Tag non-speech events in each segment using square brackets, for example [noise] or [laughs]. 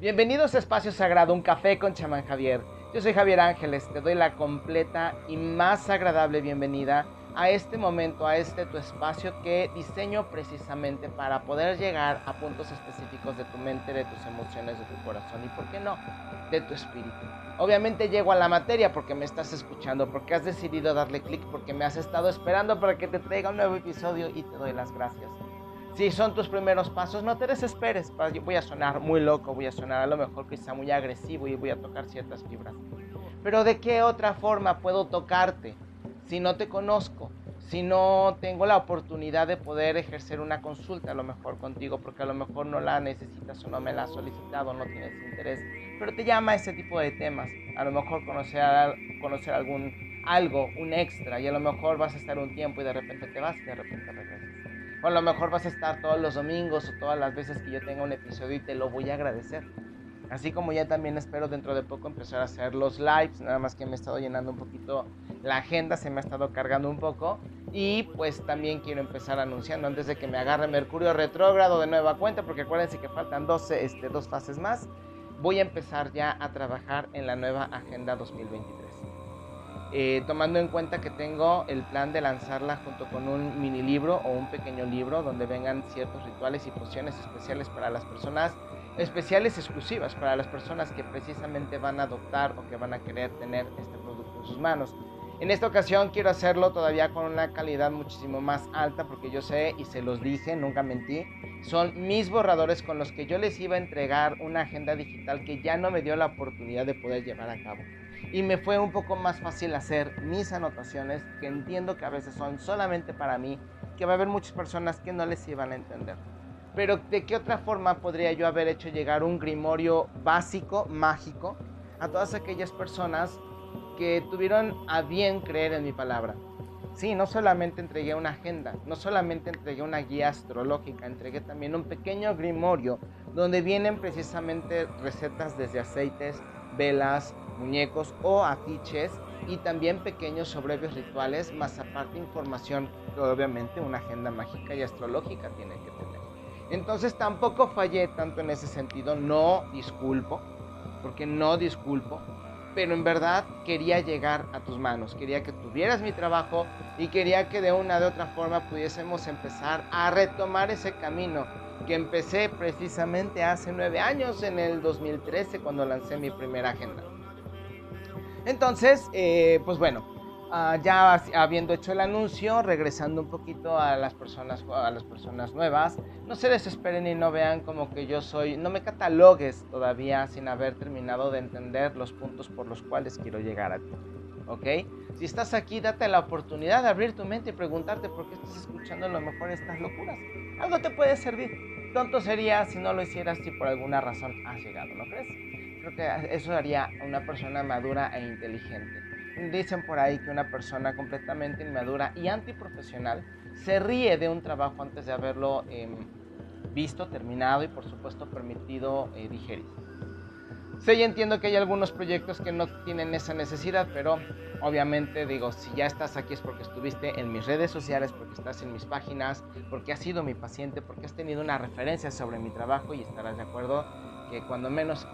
Bienvenidos a Espacio Sagrado, un café con chamán Javier. Yo soy Javier Ángeles, te doy la completa y más agradable bienvenida a este momento, a este tu espacio que diseño precisamente para poder llegar a puntos específicos de tu mente, de tus emociones, de tu corazón y, ¿por qué no?, de tu espíritu. Obviamente llego a la materia porque me estás escuchando, porque has decidido darle clic, porque me has estado esperando para que te traiga un nuevo episodio y te doy las gracias. Si son tus primeros pasos, no te desesperes. Voy a sonar muy loco, voy a sonar a lo mejor quizá muy agresivo y voy a tocar ciertas fibras. Pero ¿de qué otra forma puedo tocarte si no te conozco? Si no tengo la oportunidad de poder ejercer una consulta a lo mejor contigo, porque a lo mejor no la necesitas o no me la has solicitado, no tienes interés, pero te llama ese tipo de temas. A lo mejor conocer, conocer algún, algo, un extra, y a lo mejor vas a estar un tiempo y de repente te vas y de repente regresas. O a lo mejor vas a estar todos los domingos o todas las veces que yo tenga un episodio y te lo voy a agradecer. Así como ya también espero dentro de poco empezar a hacer los lives, nada más que me he estado llenando un poquito la agenda, se me ha estado cargando un poco. Y pues también quiero empezar anunciando antes de que me agarre Mercurio retrógrado de nueva cuenta, porque acuérdense que faltan dos, este, dos fases más. Voy a empezar ya a trabajar en la nueva agenda 2023. Eh, tomando en cuenta que tengo el plan de lanzarla junto con un mini libro o un pequeño libro donde vengan ciertos rituales y pociones especiales para las personas, especiales exclusivas para las personas que precisamente van a adoptar o que van a querer tener este producto en sus manos. En esta ocasión quiero hacerlo todavía con una calidad muchísimo más alta porque yo sé y se los dije, nunca mentí, son mis borradores con los que yo les iba a entregar una agenda digital que ya no me dio la oportunidad de poder llevar a cabo y me fue un poco más fácil hacer mis anotaciones, que entiendo que a veces son solamente para mí, que va a haber muchas personas que no les iban a entender. Pero ¿de qué otra forma podría yo haber hecho llegar un grimorio básico, mágico, a todas aquellas personas que tuvieron a bien creer en mi palabra? Sí, no solamente entregué una agenda, no solamente entregué una guía astrológica, entregué también un pequeño grimorio donde vienen precisamente recetas desde aceites, velas, muñecos o afiches y también pequeños sobrevios rituales, más aparte información que obviamente una agenda mágica y astrológica tiene que tener. Entonces tampoco fallé tanto en ese sentido, no disculpo, porque no disculpo, pero en verdad quería llegar a tus manos, quería que tuvieras mi trabajo y quería que de una de otra forma pudiésemos empezar a retomar ese camino que empecé precisamente hace nueve años, en el 2013, cuando lancé mi primera agenda. Entonces, eh, pues bueno, ah, ya habiendo hecho el anuncio, regresando un poquito a las personas, a las personas nuevas, no se desesperen y no vean como que yo soy, no me catalogues todavía sin haber terminado de entender los puntos por los cuales quiero llegar a ti. ¿Ok? Si estás aquí, date la oportunidad de abrir tu mente y preguntarte por qué estás escuchando a lo mejor estas locuras. Algo te puede servir. Tonto sería si no lo hicieras si por alguna razón has llegado, ¿no crees? Creo que eso haría a una persona madura e inteligente. Dicen por ahí que una persona completamente inmadura y antiprofesional se ríe de un trabajo antes de haberlo em, visto, terminado y por supuesto permitido eh, digerir. Sé y entiendo que hay algunos proyectos que no tienen esa necesidad, pero obviamente digo, si ya estás aquí es porque estuviste en mis redes sociales, porque estás en mis páginas, porque has sido mi paciente, porque has tenido una referencia sobre mi trabajo y estarás de acuerdo que cuando menos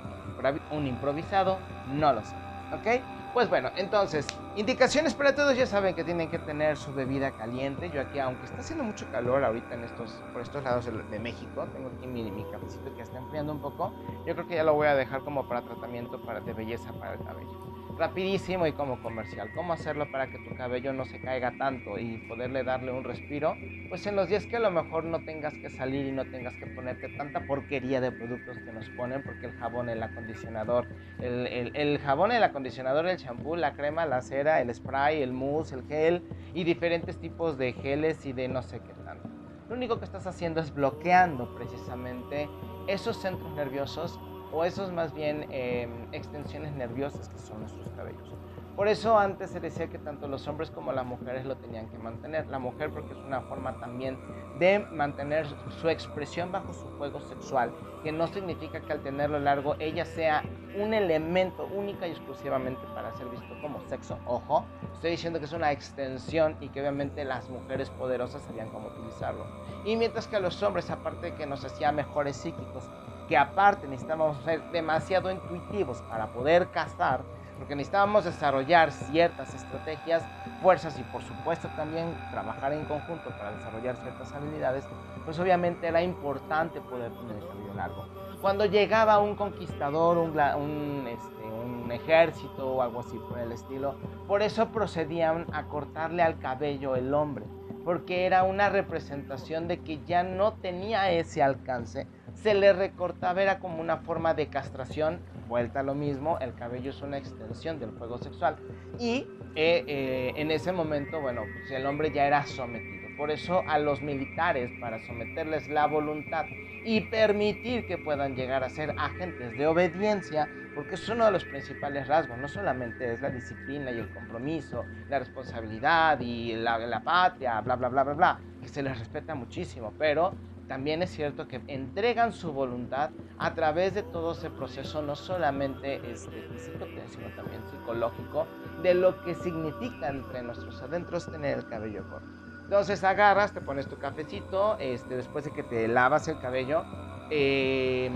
un improvisado no lo sé. ¿Ok? Pues bueno, entonces, indicaciones para todos, ya saben que tienen que tener su bebida caliente. Yo aquí, aunque está haciendo mucho calor ahorita en estos, por estos lados de, México, tengo aquí mi, mi cafecito que está enfriando un poco. Yo creo que ya lo voy a dejar como para tratamiento para, de belleza para el cabello rapidísimo y como comercial. ¿Cómo hacerlo para que tu cabello no se caiga tanto y poderle darle un respiro? Pues en los días que a lo mejor no tengas que salir y no tengas que ponerte tanta porquería de productos que nos ponen, porque el jabón, el acondicionador, el, el, jabón, el acondicionador, el champú, la crema, la cera, el spray, el mousse, el gel y diferentes tipos de geles y de no sé qué tanto. Lo único que estás haciendo es bloqueando precisamente esos centros nerviosos o esos más bien em, extensiones nerviosas que son nuestros cabellos. Por eso antes se decía que tanto los hombres como las mujeres lo tenían que mantener. La mujer porque es una forma también de mantener su expresión bajo su juego sexual, que no significa que al tenerlo largo ella sea un elemento única y exclusivamente para ser visto como sexo. Ojo, estoy diciendo que es una extensión y que obviamente las mujeres poderosas sabían cómo utilizarlo. Y mientras que a los hombres, aparte de que nos hacía mejores psíquicos, que aparte necesitábamos ser demasiado intuitivos para poder cazar, porque necesitábamos desarrollar ciertas estrategias, fuerzas y por supuesto también trabajar en conjunto para desarrollar ciertas habilidades, pues obviamente era importante poder tener el cabello largo. Cuando llegaba un conquistador, un, un, este, un ejército o algo así por el estilo, por eso procedían a cortarle al cabello el hombre, porque era una representación de que ya no tenía ese alcance, se le recortaba, era como una forma de castración vuelta a lo mismo, el cabello es una extensión del juego sexual. Y eh, eh, en ese momento, bueno, pues el hombre ya era sometido. Por eso a los militares, para someterles la voluntad y permitir que puedan llegar a ser agentes de obediencia, porque es uno de los principales rasgos, no solamente es la disciplina y el compromiso, la responsabilidad y la, la patria, bla, bla, bla, bla, bla, que se les respeta muchísimo, pero también es cierto que entregan su voluntad a través de todo ese proceso, no solamente este, físico, sino también psicológico, de lo que significa entre nuestros adentros tener el cabello corto. Entonces agarras, te pones tu cafecito, este, después de que te lavas el cabello, eh,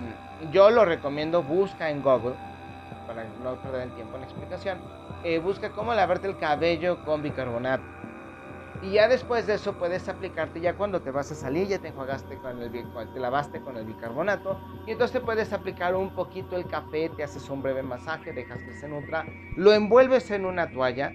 yo lo recomiendo, busca en Google, para no perder el tiempo en la explicación, eh, busca cómo lavarte el cabello con bicarbonato y ya después de eso puedes aplicarte, ya cuando te vas a salir, ya te enjuagaste con el, te lavaste con el bicarbonato. Y entonces puedes aplicar un poquito el café, te haces un breve masaje, dejas que se nutra, lo envuelves en una toalla.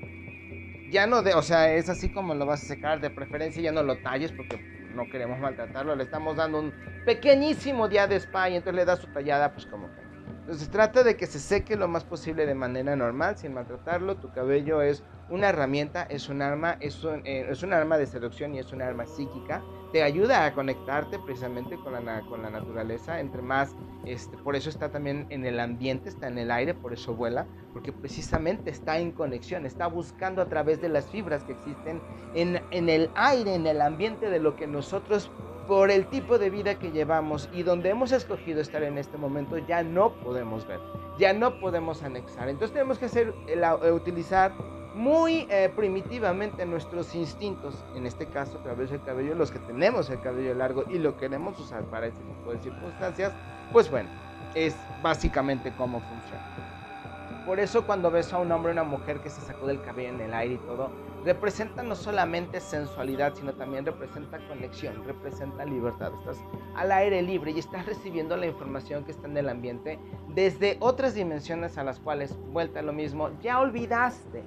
Ya no de, o sea, es así como lo vas a secar, de preferencia ya no lo talles porque no queremos maltratarlo, le estamos dando un pequeñísimo día de spa y entonces le das su tallada, pues como que. Entonces trata de que se seque lo más posible de manera normal, sin maltratarlo. Tu cabello es una herramienta, es un arma, es un, eh, es un arma de seducción y es un arma psíquica. Te ayuda a conectarte precisamente con la, con la naturaleza. Entre más, este, por eso está también en el ambiente, está en el aire, por eso vuela, porque precisamente está en conexión, está buscando a través de las fibras que existen en, en el aire, en el ambiente de lo que nosotros por el tipo de vida que llevamos y donde hemos escogido estar en este momento, ya no podemos ver, ya no podemos anexar. Entonces tenemos que hacer, eh, utilizar muy eh, primitivamente nuestros instintos, en este caso a través del cabello, los que tenemos el cabello largo y lo queremos usar para este tipo de circunstancias, pues bueno, es básicamente cómo funciona. Por eso cuando ves a un hombre o una mujer que se sacó del cabello en el aire y todo, representa no solamente sensualidad, sino también representa conexión, representa libertad. Estás al aire libre y estás recibiendo la información que está en el ambiente desde otras dimensiones a las cuales, vuelta lo mismo, ya olvidaste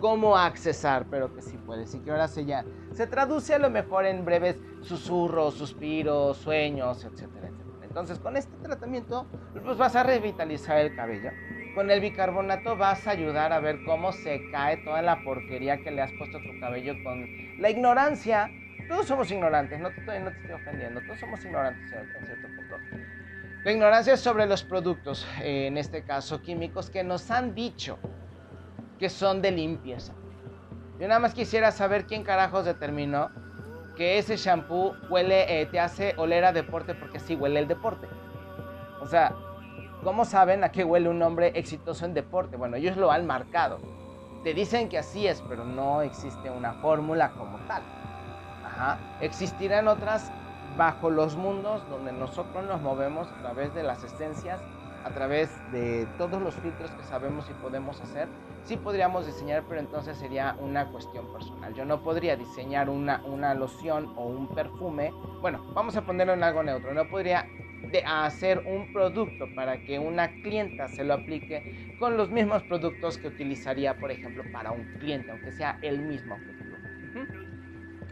cómo accesar, pero que sí puedes y que ahora se ya se traduce a lo mejor en breves susurros, suspiros, sueños, etcétera, etcétera. Entonces, con este tratamiento, pues vas a revitalizar el cabello. Con el bicarbonato vas a ayudar a ver cómo se cae toda la porquería que le has puesto a tu cabello con la ignorancia. Todos somos ignorantes, no te estoy, no te estoy ofendiendo, todos somos ignorantes en cierto punto. La ignorancia es sobre los productos, en este caso químicos, que nos han dicho que son de limpieza. Yo nada más quisiera saber quién carajos determinó que ese shampoo huele, eh, te hace oler a deporte porque así huele el deporte. O sea, ¿cómo saben a qué huele un hombre exitoso en deporte? Bueno, ellos lo han marcado. Te dicen que así es, pero no existe una fórmula como tal. Ajá. Existirán otras bajo los mundos donde nosotros nos movemos a través de las esencias, a través de todos los filtros que sabemos y podemos hacer sí podríamos diseñar, pero entonces sería una cuestión personal. Yo no podría diseñar una, una loción o un perfume. Bueno, vamos a ponerlo en algo neutro. No podría hacer un producto para que una clienta se lo aplique con los mismos productos que utilizaría, por ejemplo, para un cliente, aunque sea el mismo objetivo.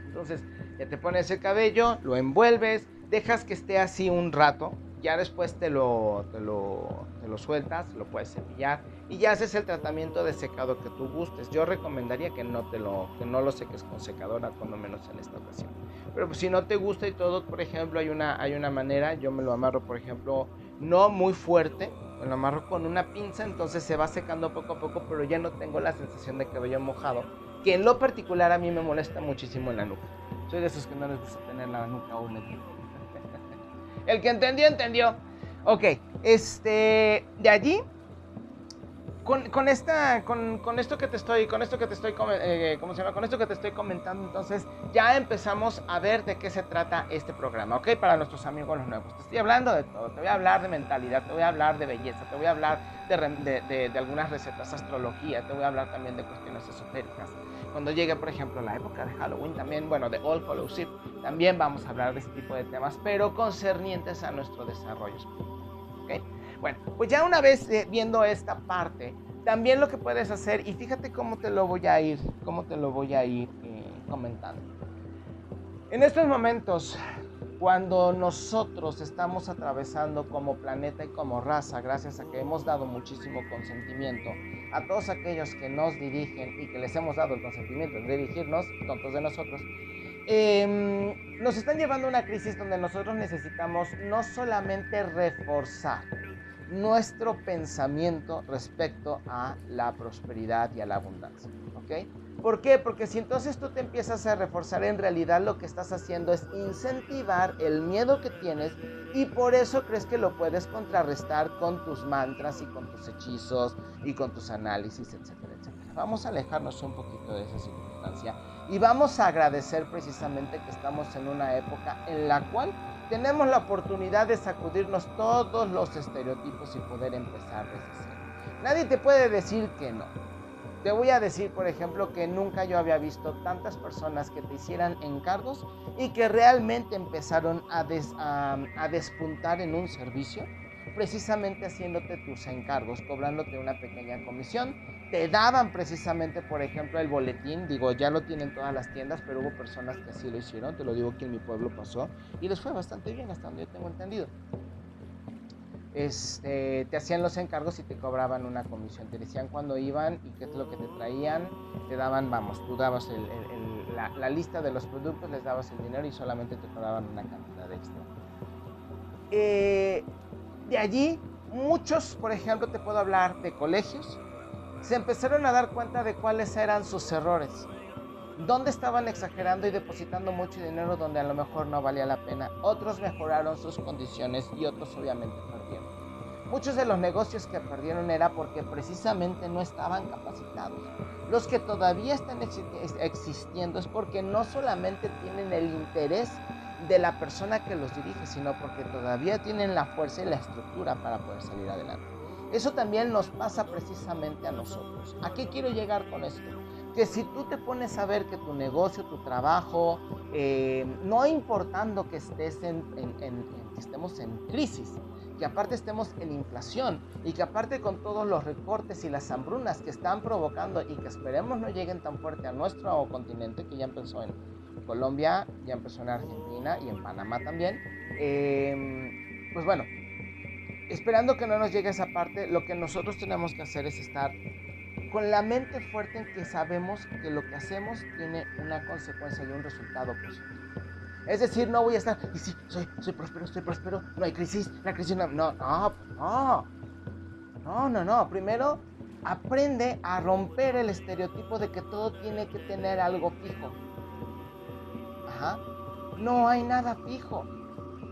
Entonces, ya te pones el cabello, lo envuelves, dejas que esté así un rato, ya después te lo, te lo, te lo sueltas, lo puedes cepillar y ya haces el tratamiento de secado que tú gustes. Yo recomendaría que no, te lo, que no lo seques con secadora, cuando menos en esta ocasión. Pero pues, si no te gusta y todo, por ejemplo, hay una, hay una manera, yo me lo amarro, por ejemplo, no muy fuerte, me lo amarro con una pinza, entonces se va secando poco a poco, pero ya no tengo la sensación de cabello mojado, que en lo particular a mí me molesta muchísimo en la nuca. Soy de esos que no les gusta tener la nuca húmeda. [laughs] El que entendió, entendió. Ok, este, de allí con, esta, con, esto que te estoy, con esto que te estoy, eh, ¿cómo se llama? Con esto que te estoy comentando, entonces ya empezamos a ver de qué se trata este programa, ¿ok? Para nuestros amigos los nuevos. Te estoy hablando de todo, te voy a hablar de mentalidad, te voy a hablar de belleza, te voy a hablar de, de, de, algunas recetas, astrología, te voy a hablar también de cuestiones esotéricas. Cuando llegue, por ejemplo, la época de Halloween, también, bueno, de All también vamos a hablar de este tipo de temas, pero concernientes a nuestro desarrollo ¿ok? Bueno, pues ya una vez eh, viendo esta parte, también lo que puedes hacer, y fíjate cómo te lo voy a ir, cómo te lo voy a ir eh, comentando. En estos momentos, cuando nosotros estamos atravesando como planeta y como raza, gracias a que hemos dado muchísimo consentimiento a todos aquellos que nos dirigen y que les hemos dado el consentimiento de dirigirnos, tontos de nosotros, em, nos están llevando a una crisis donde nosotros necesitamos no solamente reforzar, nuestro pensamiento respecto a la prosperidad y a la abundancia. ¿Ok? ¿Por qué? Porque si entonces tú te empiezas a reforzar, en realidad lo que estás haciendo es incentivar el miedo que tienes y por eso crees que lo puedes contrarrestar con tus mantras y con tus hechizos y con tus análisis, etcétera, etcétera. Vamos a alejarnos un poquito de esa circunstancia y vamos a agradecer precisamente que estamos en una época en la cual tenemos la oportunidad de sacudirnos todos los estereotipos y poder empezar desde cero. Nadie te puede decir que no. Te voy a decir, por ejemplo, que nunca yo había visto tantas personas que te hicieran encargos y que realmente empezaron a, a despuntar en un servicio precisamente haciéndote tus encargos, cobrándote una pequeña comisión. Te daban precisamente, por ejemplo, el boletín, digo, ya lo tienen todas las tiendas, pero hubo personas que así lo hicieron, te lo digo que en mi pueblo pasó, y les fue bastante bien, hasta donde yo tengo entendido. Este, te hacían los encargos y te cobraban una comisión, te decían cuándo iban y qué es lo que te traían, te daban, vamos, tú dabas la, la lista de los productos, les dabas el dinero y solamente te cobraban una cantidad extra. Eh, de allí, muchos, por ejemplo, te puedo hablar de colegios, se empezaron a dar cuenta de cuáles eran sus errores, dónde estaban exagerando y depositando mucho dinero donde a lo mejor no valía la pena. Otros mejoraron sus condiciones y otros obviamente perdieron. Muchos de los negocios que perdieron era porque precisamente no estaban capacitados. Los que todavía están existiendo es porque no solamente tienen el interés de la persona que los dirige, sino porque todavía tienen la fuerza y la estructura para poder salir adelante. Eso también nos pasa precisamente a nosotros. ¿A qué quiero llegar con esto? Que si tú te pones a ver que tu negocio, tu trabajo, eh, no importando que, estés en, estemos en crisis, que aparte estemos en inflación y que aparte con todos los recortes y las hambrunas que están provocando y que esperemos no lleguen tan fuerte a nuestro continente, que ya empezó en, Colombia, ya empezó en Argentina y en Panamá también. Em, pues bueno, esperando que no nos llegue esa parte, lo que nosotros tenemos que hacer es estar con la mente fuerte en que sabemos que lo que hacemos tiene una consecuencia y un resultado positivo. Es decir, no voy a estar, y sí, soy, soy próspero, estoy próspero, no hay crisis, la crisis no, no, no, no, no, no, no. Primero, aprende a romper el estereotipo de que todo tiene que tener algo fijo. No hay nada fijo.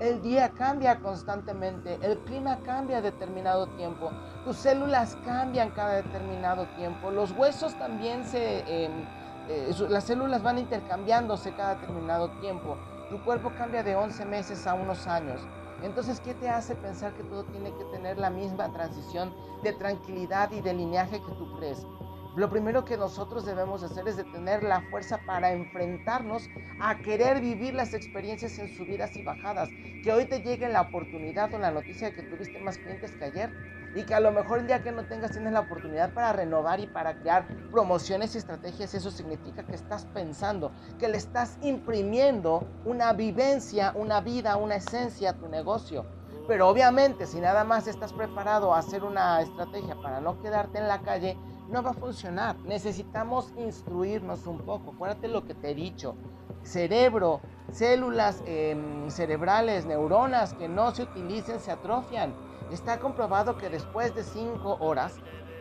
El día cambia constantemente, el clima cambia a determinado tiempo, tus células cambian cada determinado tiempo, los huesos también se... Em, eh, las células van intercambiándose cada determinado tiempo, tu cuerpo cambia de 11 meses a unos años. Entonces, ¿qué te hace pensar que todo tiene que tener la misma transición de tranquilidad y de lineaje que tú crees? Lo primero que nosotros debemos hacer es de tener la fuerza para enfrentarnos a querer vivir las experiencias en subidas y bajadas. Que hoy te llegue la oportunidad o la noticia de que tuviste más clientes que ayer y que a lo mejor el día que no tengas tienes la oportunidad para renovar y para crear promociones y estrategias. Eso significa que estás pensando, que le estás imprimiendo una vivencia, una vida, una esencia a tu negocio. Pero obviamente si nada más estás preparado a hacer una estrategia para no quedarte en la calle, no va a funcionar. Necesitamos instruirnos un poco. Acuérdate lo que te he dicho. Cerebro, células em, cerebrales, neuronas que no se utilicen se atrofian. Está comprobado que después de 5 horas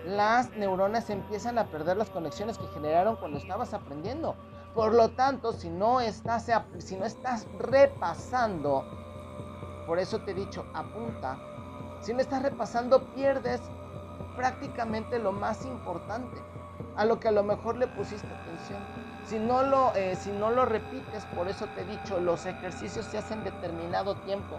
las neuronas empiezan a perder las conexiones que generaron cuando estabas aprendiendo. Por lo tanto, si no estás, si no estás repasando, por eso te he dicho, apunta. Si no estás repasando, pierdes prácticamente lo más importante, a lo que a lo mejor le pusiste atención. Si no lo, eh, si no lo repites, por eso te he dicho, los ejercicios se hacen determinado tiempo.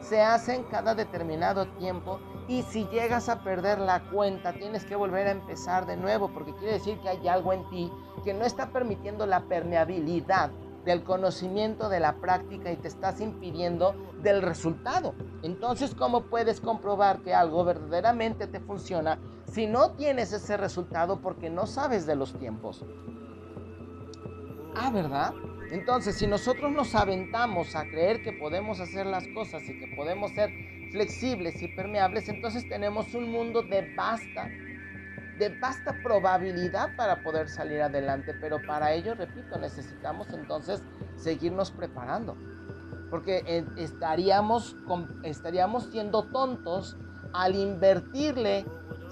Se hacen cada determinado tiempo y si llegas a perder la cuenta, tienes que volver a empezar de nuevo, porque quiere decir que hay algo en ti que no está permitiendo la permeabilidad del conocimiento de la práctica y te estás impidiendo del resultado. Entonces, ¿cómo puedes comprobar que algo verdaderamente te funciona si no tienes ese resultado porque no sabes de los tiempos? Ah, ¿verdad? Entonces, si nosotros nos aventamos a creer que podemos hacer las cosas y que podemos ser flexibles y permeables, entonces tenemos un mundo de vasta, de vasta probabilidad para poder salir adelante. Pero para ello, repito, necesitamos entonces seguirnos preparando. Porque eh, estaríamos, estaríamos siendo tontos al invertirle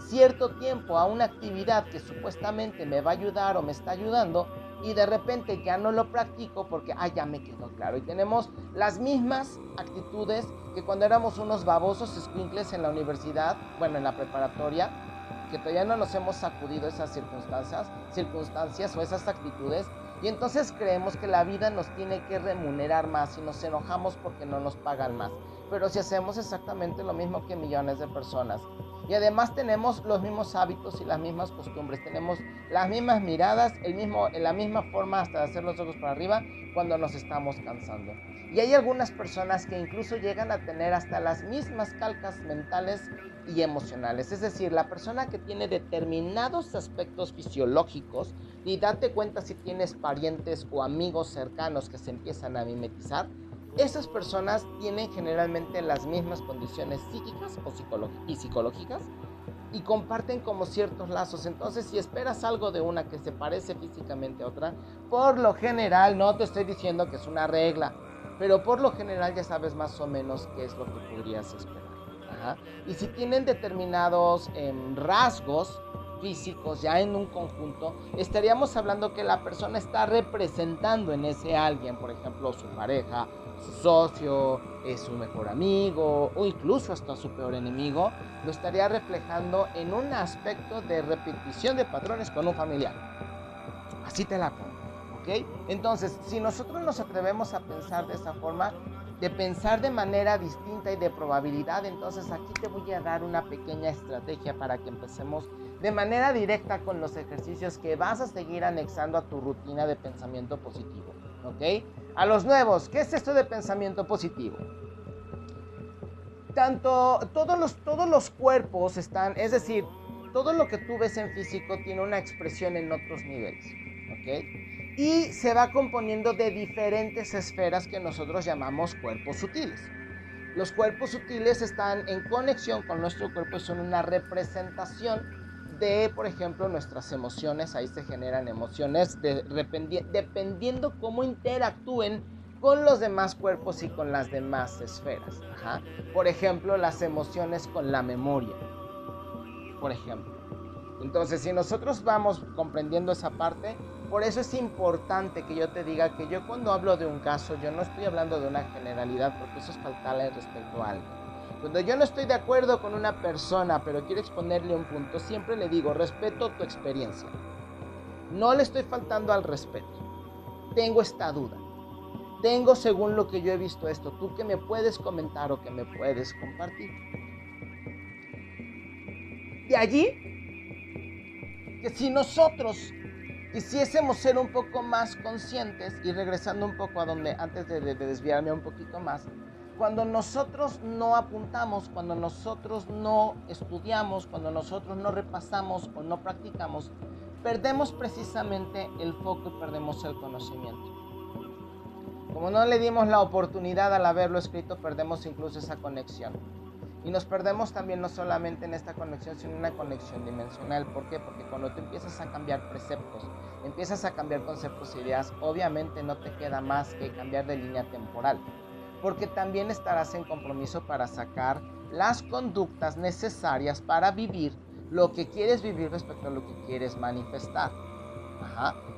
cierto tiempo a una actividad que supuestamente me va a ayudar o me está ayudando y de repente ya no lo practico porque, ah, ya me quedó claro. Y tenemos las mismas actitudes que cuando éramos unos babosos squinkles en la universidad, bueno, en la preparatoria, que todavía no nos hemos sacudido esas circunstancias, circunstancias o esas actitudes. Y entonces creemos que la vida nos tiene que remunerar más y nos enojamos porque no nos pagan más. Pero si hacemos exactamente lo mismo que millones de personas, y además tenemos los mismos hábitos y las mismas costumbres. Tenemos las mismas miradas, el mismo, la misma forma hasta de hacer los ojos para arriba cuando nos estamos cansando. Y hay algunas personas que incluso llegan a tener hasta las mismas calcas mentales y emocionales. Es decir, la persona que tiene determinados aspectos fisiológicos, y date cuenta si tienes parientes o amigos cercanos que se empiezan a mimetizar, esas personas tienen generalmente las mismas condiciones psíquicas o y psicológicas y comparten como ciertos lazos. Entonces, si esperas algo de una que se parece físicamente a otra, por lo general, no te estoy diciendo que es una regla, pero por lo general ya sabes más o menos qué es lo que podrías esperar. Y si tienen determinados em, rasgos físicos ya en un conjunto, estaríamos hablando que la persona está representando en ese alguien, por ejemplo, su pareja su socio, es su mejor amigo o incluso hasta su peor enemigo, lo estaría reflejando en un aspecto de repetición de patrones con un familiar. Así te la pongo, ¿ok? Entonces, si nosotros nos atrevemos a pensar de esa forma, de pensar de manera distinta y de probabilidad, entonces aquí te voy a dar una pequeña estrategia para que empecemos de manera directa con los ejercicios que vas a seguir anexando a tu rutina de pensamiento positivo. ¿Ok? A los nuevos, ¿qué es esto de pensamiento positivo? Tanto, todos los, todos los cuerpos están, es decir, todo lo que tú ves en físico tiene una expresión en otros niveles. ¿Ok? Y se va componiendo de diferentes esferas que nosotros llamamos cuerpos sutiles. Los cuerpos sutiles están en conexión con nuestro cuerpo y son una representación de, por ejemplo, nuestras emociones. Ahí se generan emociones de, dependiendo cómo interactúen con los demás cuerpos y con las demás esferas. Por ejemplo, las emociones con la memoria. Por ejemplo. Entonces, si nosotros vamos comprendiendo esa parte, por eso es importante que yo te diga que yo cuando hablo de un caso, yo no estoy hablando de una generalidad, porque eso es faltarle respecto a algo. Cuando yo no estoy de acuerdo con una persona, pero quiero exponerle un punto, siempre le digo, respeto tu experiencia. No le estoy faltando al respeto. Tengo esta duda. Tengo según lo que yo he visto esto. ¿Tú que me puedes comentar o que me puedes compartir? De allí, que si nosotros quisiésemos ser un poco más conscientes y regresando un poco a donde, antes de, de desviarme un poquito más, cuando nosotros no apuntamos, cuando nosotros no estudiamos, cuando nosotros no repasamos o no practicamos, perdemos precisamente el foco y perdemos el conocimiento. Como no le dimos la oportunidad al haberlo escrito, perdemos incluso esa conexión. Y nos perdemos también no solamente en esta conexión, sino en una conexión dimensional. ¿Por qué? Porque cuando tú empiezas a cambiar preceptos, empiezas a cambiar conceptos e ideas, obviamente no te queda más que cambiar de línea temporal porque también estarás en compromiso para sacar las conductas necesarias para vivir lo que quieres vivir respecto a lo que quieres manifestar.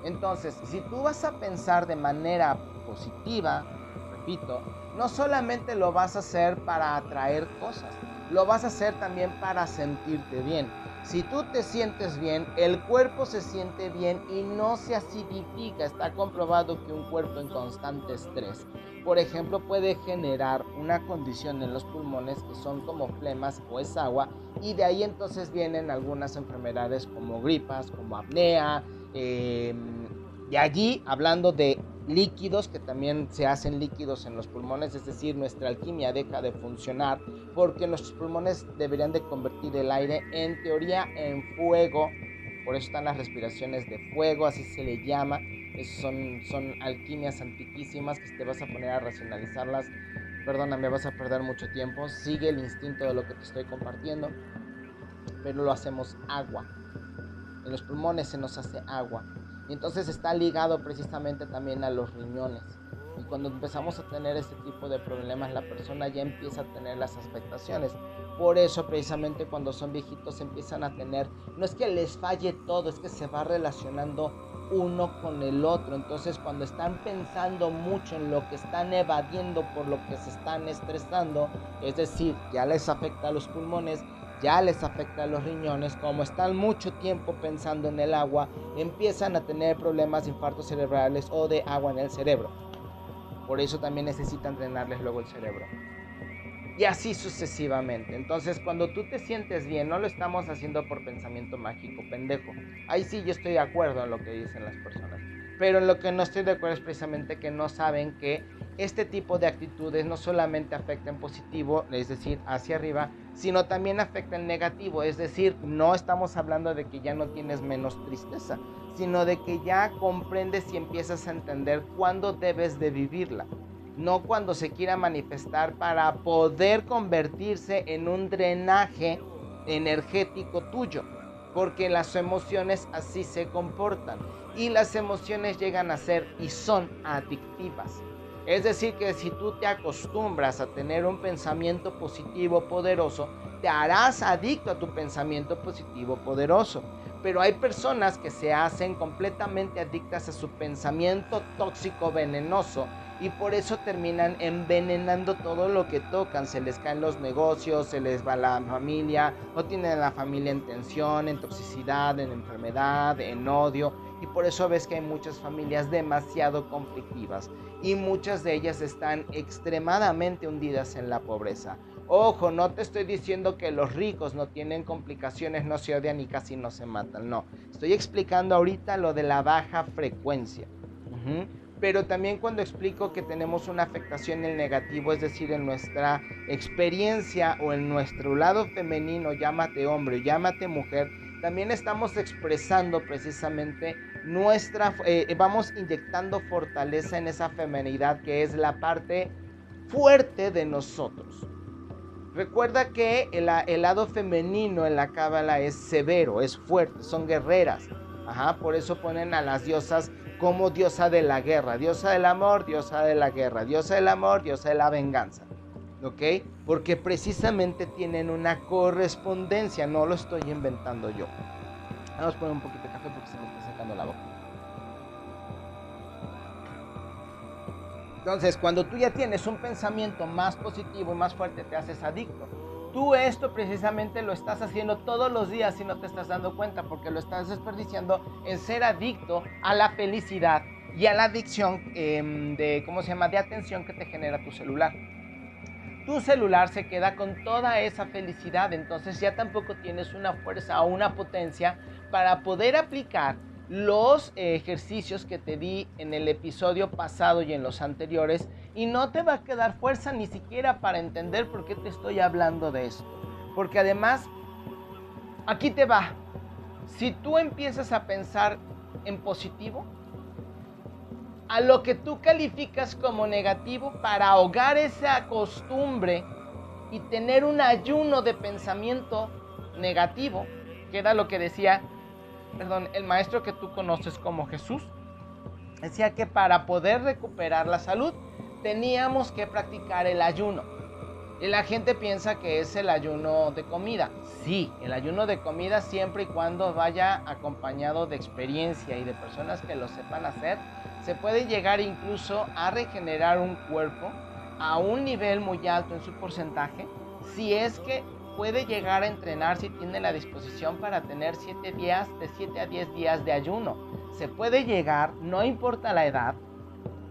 Entonces, si tú vas a pensar de manera positiva, repito, no solamente lo vas a hacer para atraer cosas, lo vas a hacer también para sentirte bien. Si tú te sientes bien, el cuerpo se siente bien y no se acidifica. Está comprobado que un cuerpo en constante estrés, por ejemplo, puede generar una condición en los pulmones que son como flemas o es agua y de ahí entonces vienen algunas enfermedades como gripas, como apnea. Em, y allí, hablando de líquidos que también se hacen líquidos en los pulmones, es decir, nuestra alquimia deja de funcionar porque nuestros pulmones deberían de convertir el aire en teoría en fuego, por eso están las respiraciones de fuego, así se le llama, son, son alquimias antiquísimas que te vas a poner a racionalizarlas, perdóname, vas a perder mucho tiempo, sigue el instinto de lo que te estoy compartiendo, pero lo hacemos agua, en los pulmones se nos hace agua y entonces está ligado precisamente también a los riñones. Y cuando empezamos a tener este tipo de problemas, la persona ya empieza a tener las afectaciones. Por eso precisamente cuando son viejitos empiezan a tener, no es que les falle todo, es que se va relacionando uno con el otro. Entonces cuando están pensando mucho en lo que están evadiendo por lo que se están estresando, es decir, ya les afecta a los pulmones, ya les afecta a los riñones, como están mucho tiempo pensando en el agua, empiezan a tener problemas de infartos cerebrales o de agua en el cerebro. Por eso también necesitan drenarles luego el cerebro. Y así sucesivamente. Entonces, cuando tú te sientes bien, no lo estamos haciendo por pensamiento mágico, pendejo. Ahí sí yo estoy de acuerdo en lo que dicen las personas. Pero en lo que no estoy de acuerdo es precisamente que no saben que este tipo de actitudes no solamente afectan positivo, es decir, hacia arriba, sino también afectan negativo, es decir, no estamos hablando de que ya no tienes menos tristeza, sino de que ya comprendes y empiezas a entender cuándo debes de vivirla, no cuando se quiera manifestar para poder convertirse en un drenaje energético tuyo, porque las emociones así se comportan y las emociones llegan a ser y son adictivas. Es decir, que si tú te acostumbras a tener un pensamiento positivo poderoso, te harás adicto a tu pensamiento positivo poderoso. Pero hay personas que se hacen completamente adictas a su pensamiento tóxico venenoso y por eso terminan envenenando todo lo que tocan. Se les caen los negocios, se les va la familia, no tienen la familia en tensión, en toxicidad, en enfermedad, en odio. Y por eso ves que hay muchas familias demasiado conflictivas y muchas de ellas están extremadamente hundidas en la pobreza. Ojo, no te estoy diciendo que los ricos no tienen complicaciones, no se odian y casi no se matan. No, estoy explicando ahorita lo de la baja frecuencia. Pero también cuando explico que tenemos una afectación en el negativo, es decir, en nuestra experiencia o en nuestro lado femenino, llámate hombre, llámate mujer, también estamos expresando precisamente nuestra, eh, vamos inyectando fortaleza en esa femenidad que es la parte fuerte de nosotros. Recuerda que el, el lado femenino en la cábala es severo, es fuerte, son guerreras. Ajá, por eso ponen a las diosas como diosa de la guerra, diosa del amor, diosa de la guerra, diosa del amor, diosa de la venganza. ¿Ok? Porque precisamente tienen una correspondencia, no lo estoy inventando yo. Vamos a poner un poquito de café porque se me está sacando la boca. Entonces, cuando tú ya tienes un pensamiento más positivo, más fuerte, te haces adicto. Tú esto precisamente lo estás haciendo todos los días y no te estás dando cuenta porque lo estás desperdiciando en ser adicto a la felicidad y a la adicción em, de, ¿cómo se llama?, de atención que te genera tu celular tu celular se queda con toda esa felicidad, entonces ya tampoco tienes una fuerza o una potencia para poder aplicar los ejercicios que te di en el episodio pasado y en los anteriores y no te va a quedar fuerza ni siquiera para entender por qué te estoy hablando de esto. Porque además, aquí te va, si tú empiezas a pensar en positivo, a lo que tú calificas como negativo para ahogar esa costumbre y tener un ayuno de pensamiento negativo, que era lo que decía, perdón, el maestro que tú conoces como Jesús. Decía que para poder recuperar la salud teníamos que practicar el ayuno. Y la gente piensa que es el ayuno de comida. Sí, el ayuno de comida siempre y cuando vaya acompañado de experiencia y de personas que lo sepan hacer se puede llegar incluso a regenerar un cuerpo a un nivel muy alto en su porcentaje si es que puede llegar a entrenar si tiene la disposición para tener 7 días, de 7 a 10 días de ayuno. Se puede llegar, no importa la edad,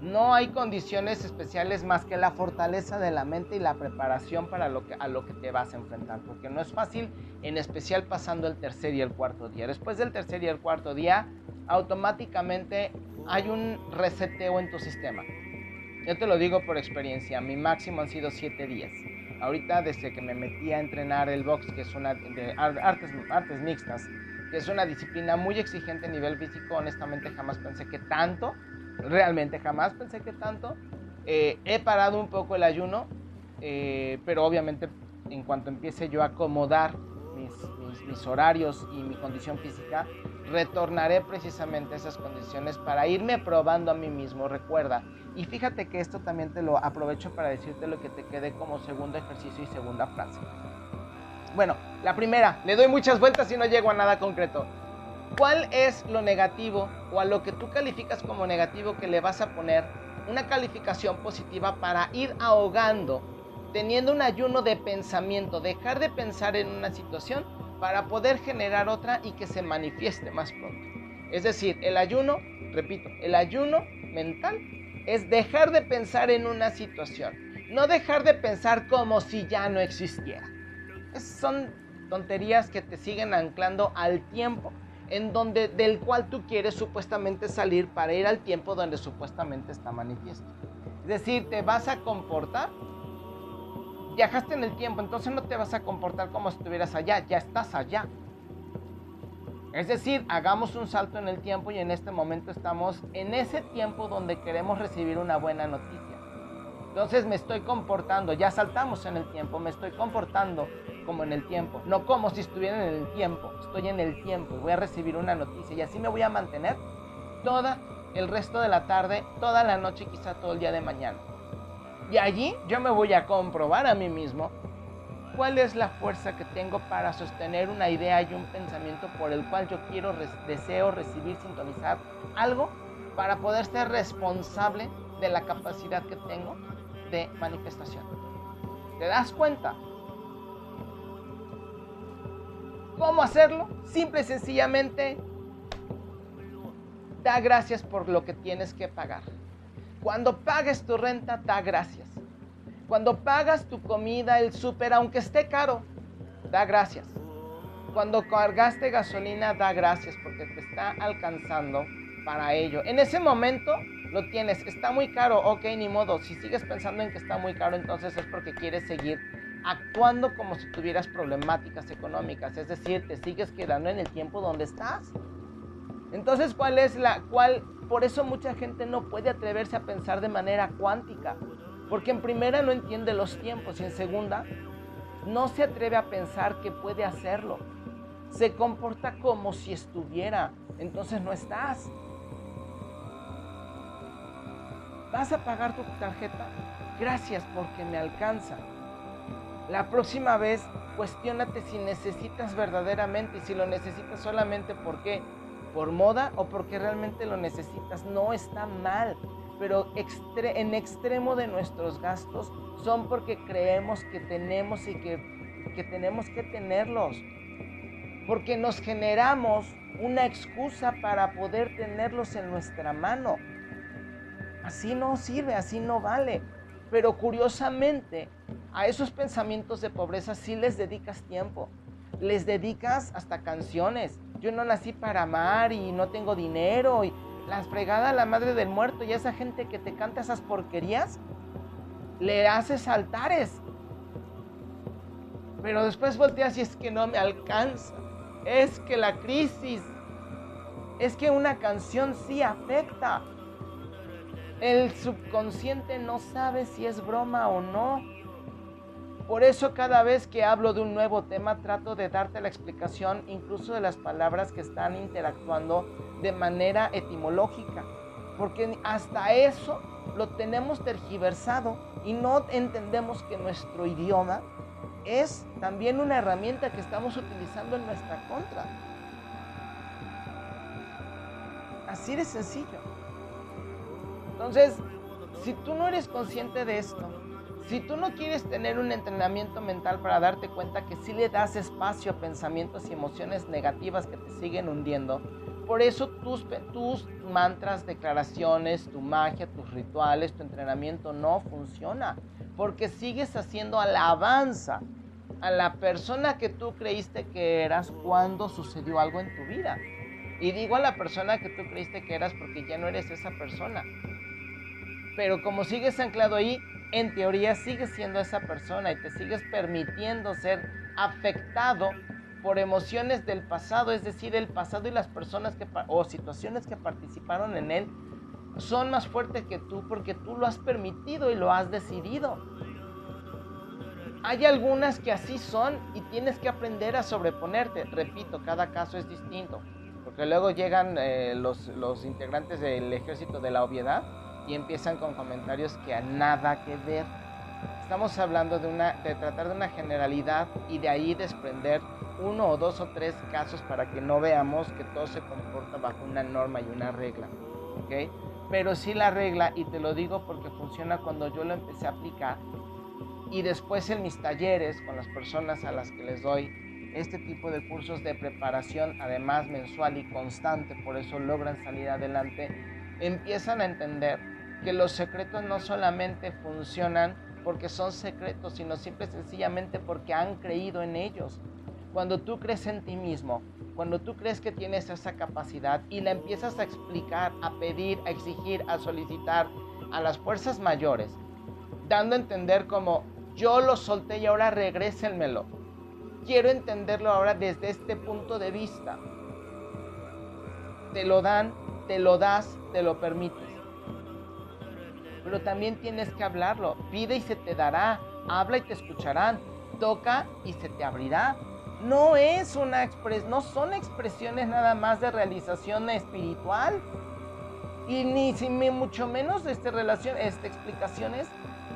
no hay condiciones especiales más que la fortaleza de la mente y la preparación para lo que, a lo que te vas a enfrentar, porque no es fácil, en especial pasando el tercer y el cuarto día. Después del tercer y el cuarto día, automáticamente hay un reseteo en tu sistema. Yo te lo digo por experiencia, mi máximo han sido 7 días. Ahorita desde que me metí a entrenar el box, que es una de artes, artes mixtas, que es una disciplina muy exigente a nivel físico, honestamente jamás pensé que tanto realmente jamás pensé que tanto. Eh, he parado un poco el ayuno, eh, pero obviamente en cuanto empiece yo a acomodar mis, mis, horarios y mi condición física, retornaré precisamente a esas condiciones para irme probando a mí mismo, recuerda. Y fíjate que esto también te lo aprovecho para decirte lo que te quede como segundo ejercicio y segunda frase. Bueno, la primera, le doy muchas vueltas y no llego a nada concreto. ¿Cuál es lo negativo o a lo que tú calificas como negativo que le vas a poner una calificación positiva para ir ahogando, teniendo un ayuno de pensamiento, dejar de pensar en una situación para poder generar otra y que se manifieste más pronto? Es decir, el ayuno, repito, el ayuno mental es dejar de pensar en una situación, no dejar de pensar como si ya no existiera. son tonterías que te siguen anclando al tiempo en donde del cual tú quieres supuestamente salir para ir al tiempo donde supuestamente está manifiesto. Es decir, te vas a comportar, viajaste en el tiempo, entonces no te vas a comportar como si estuvieras allá, ya estás allá. Es decir, hagamos un salto en el tiempo y en este momento estamos en ese tiempo donde queremos recibir una buena noticia. Entonces me estoy comportando, ya saltamos en el tiempo, me estoy comportando como en el tiempo, no como si estuviera en el tiempo, estoy en el tiempo y voy a recibir una noticia y así me voy a mantener toda el resto de la tarde, toda la noche, quizá todo el día de mañana. Y allí yo me voy a comprobar a mí mismo cuál es la fuerza que tengo para sostener una idea y un pensamiento por el cual yo quiero, deseo recibir, sintonizar algo para poder ser responsable de la capacidad que tengo de manifestación. ¿Te das cuenta? ¿Cómo hacerlo? Simple y sencillamente, da gracias por lo que tienes que pagar. Cuando pagues tu renta, da gracias. Cuando pagas tu comida, el súper, aunque esté caro, da gracias. Cuando cargaste gasolina, da gracias porque te está alcanzando para ello. En ese momento lo tienes, está muy caro, ok, ni modo. Si sigues pensando en que está muy caro, entonces es porque quieres seguir actuando como si tuvieras problemáticas económicas, es decir, te sigues quedando en el tiempo donde estás. Entonces, ¿cuál es la cuál por eso mucha gente no puede atreverse a pensar de manera cuántica? Porque en primera no entiende los tiempos y en segunda no se atreve a pensar que puede hacerlo. Se comporta como si estuviera, entonces no estás. ¿Vas a pagar tu tarjeta? Gracias porque me alcanza. La próxima vez, cuestionate si necesitas verdaderamente y si lo necesitas solamente porque por moda o porque realmente lo necesitas. No está mal, pero en extremo de nuestros gastos son porque creemos que tenemos y que, que tenemos que tenerlos. Porque nos generamos una excusa para poder tenerlos en nuestra mano. Así no sirve, así no vale. Pero curiosamente, a esos pensamientos de pobreza sí les dedicas tiempo. Les dedicas hasta canciones. Yo no nací para amar y no tengo dinero y las fregadas la madre del muerto y esa gente que te canta esas porquerías, le haces altares. Pero después volteas y es que no me alcanza. Es que la crisis, es que una canción sí afecta. El subconsciente no sabe si es broma o no. Por eso cada vez que hablo de un nuevo tema trato de darte la explicación incluso de las palabras que están interactuando de manera etimológica. Porque hasta eso lo tenemos tergiversado y no entendemos que nuestro idioma es también una herramienta que estamos utilizando en nuestra contra. Así de sencillo. Entonces, si tú no eres consciente de esto, Si tú no quieres tener un entrenamiento mental para darte cuenta que si le das espacio a pensamientos y emociones negativas que te siguen hundiendo, por eso tus, tus mantras, declaraciones, tu magia, tus rituales, tu entrenamiento no funciona. Porque sigues haciendo alabanza a la persona que tú creíste que eras cuando sucedió algo en tu vida. Y digo a la persona que tú creíste que eras porque ya no eres esa persona. Pero como sigues anclado ahí, en teoría sigues siendo esa persona y te sigues permitiendo ser afectado por emociones del pasado, es decir, el pasado y las personas que, o situaciones que participaron en él son más fuertes que tú porque tú lo has permitido y lo has decidido. Hay algunas que así son y tienes que aprender a sobreponerte. Repito, cada caso es distinto. Porque luego llegan eh, los, los integrantes del ejército de la obviedad y empiezan con comentarios que a nada que ver. Estamos hablando de, una, de tratar de una generalidad y de ahí desprender uno o dos o tres casos para que no veamos que todo se comporta bajo una norma y una regla. ¿okay? Pero sí la regla, y te lo digo porque funciona cuando yo lo empecé a aplicar, y después en mis talleres con las personas a las que les doy este tipo de cursos de preparación, además mensual y constante, por eso logran salir adelante, empiezan a entender que los secretos no solamente funcionan porque son secretos, sino simple y sencillamente porque han creído en ellos. Cuando tú crees en ti mismo, cuando tú crees que tienes esa capacidad y la empiezas a explicar, a pedir, a exigir, a solicitar a las fuerzas mayores, dando a entender como yo lo solté y ahora regrésenmelo. Quiero entenderlo ahora desde este punto de vista. Te lo dan, te lo das, te lo permites. Pero también tienes que hablarlo. Pide y se te dará. Habla y te escucharán. Toca y se te abrirá. No es una expres no son expresiones nada más de realización espiritual. Y ni mucho menos este, relación, este, explicaciones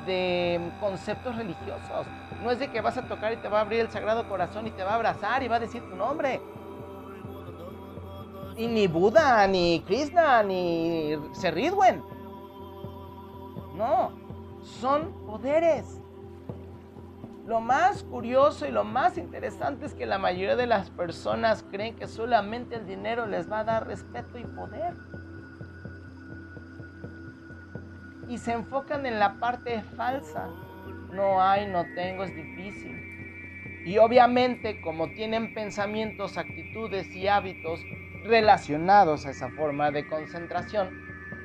de conceptos religiosos. No es de que vas a tocar y te va a abrir el Sagrado Corazón y te va a abrazar y va a decir tu nombre. Y ni Buda, ni Krishna, ni Serridwen. No, son poderes. Lo más curioso y lo más interesante es que la mayoría de las personas creen que solamente el dinero les va a dar respeto y poder. y se enfocan en la parte falsa. No hay, no tengo, es difícil. Y obviamente como tienen pensamientos, actitudes y hábitos relacionados a esa forma de concentración,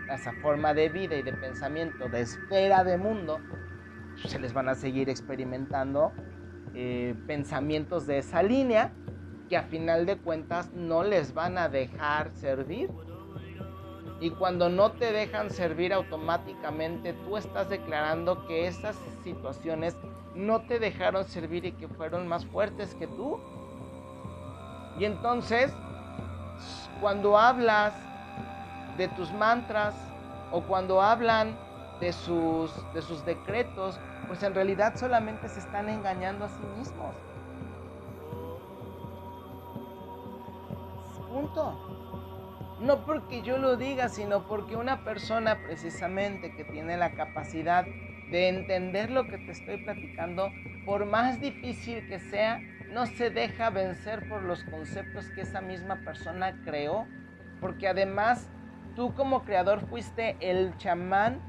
esa forma de vida y de pensamiento, de esfera de mundo, se les van a seguir experimentando eh, pensamientos de esa línea que a final de cuentas no les van a dejar servir y cuando no te dejan servir automáticamente, tú estás declarando que esas situaciones no te dejaron servir y que fueron más fuertes que tú. Y entonces, cuando hablas de tus mantras o cuando hablan de sus, de sus decretos, pues en realidad solamente se están engañando a sí mismos. Punto. No porque yo lo diga, sino porque una persona precisamente que tiene la capacidad de entender lo que te estoy platicando, por más difícil que sea, no se deja vencer por los conceptos que esa misma persona creó, porque además tú como creador fuiste el chamán,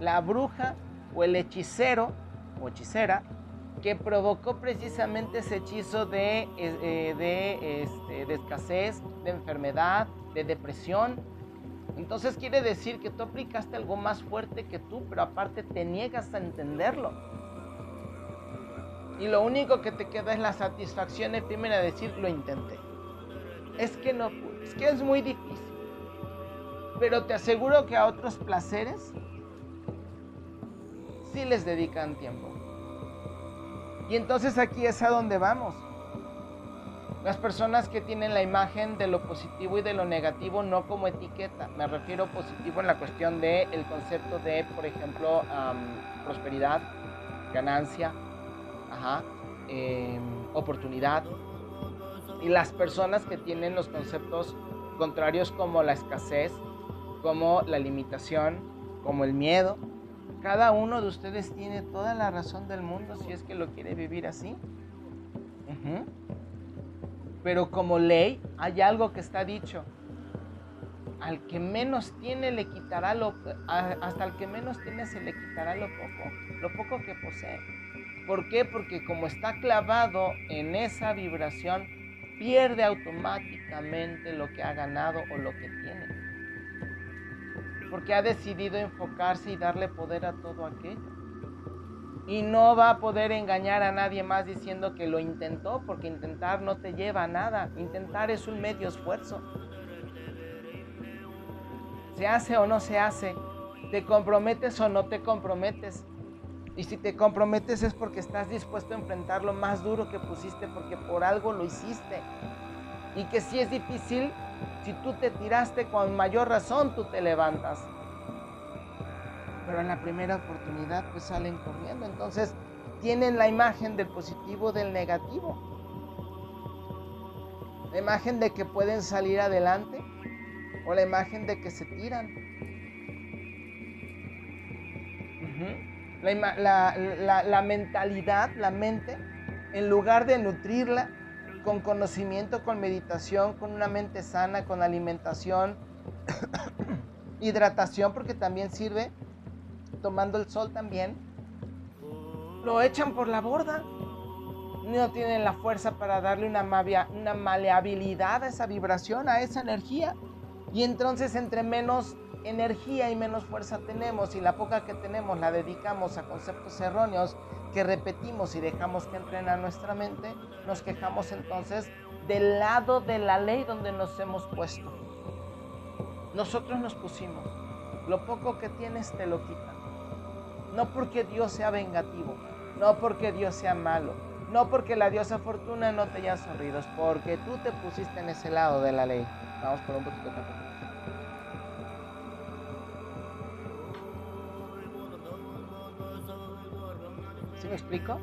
la bruja o el hechicero o hechicera que provocó precisamente ese hechizo de, eh, de, este, de escasez, de enfermedad, de depresión. Entonces quiere decir que tú aplicaste algo más fuerte que tú, pero aparte te niegas a entenderlo. Y lo único que te queda es la satisfacción efímera de decir lo intenté. Es que no es que es muy difícil. Pero te aseguro que a otros placeres sí les dedican tiempo. Y entonces aquí es a donde vamos. Las personas que tienen la imagen de lo positivo y de lo negativo no como etiqueta. Me refiero positivo en la cuestión del el concepto de, por ejemplo, prosperidad, ganancia, em, oportunidad. Y las personas que tienen los conceptos contrarios como la escasez, como la limitación, como el miedo, Cada uno de ustedes tiene toda la razón del mundo si es que lo quiere vivir así. Pero como ley hay algo que está dicho. Al que menos tiene le quitará lo hasta al que menos tiene se le quitará lo poco, lo poco que posee. ¿Por qué? Porque como está clavado en esa vibración, pierde automáticamente lo que ha ganado o lo que tiene. Porque ha decidido enfocarse y darle poder a todo aquello. Y no va a poder engañar a nadie más diciendo que lo intentó, porque intentar no te lleva a nada. Intentar es un medio esfuerzo. Se hace o no se hace. Te comprometes o no te comprometes. Y si te comprometes es porque estás dispuesto a enfrentar lo más duro que pusiste, porque por algo lo hiciste. Y que si es difícil, si tú te tiraste con mayor razón, tú te levantas. Pero en la primera oportunidad pues salen corriendo. Entonces tienen la imagen del positivo, del negativo. La imagen de que pueden salir adelante o la imagen de que se tiran la, mentalidad, la mente, en lugar de nutrirla con conocimiento, con meditación, con una mente sana, con alimentación, [coughs] hidratación, porque también sirve, tomando el sol también, lo echan por la borda. No tienen la fuerza para darle una, una maleabilidad a esa vibración, a esa energía. Y entonces entre menos energía y menos fuerza tenemos y la poca que tenemos la dedicamos a conceptos erróneos que repetimos y dejamos que entrena nuestra mente, nos quejamos entonces del lado de la ley donde nos hemos puesto. Nosotros nos pusimos, lo poco que tienes te lo quitan. No porque Dios sea vengativo, no porque Dios sea malo, no porque la diosa fortuna no te haya sonrido, porque tú te pusiste en ese lado de la ley. Vamos por un poquito de me explico?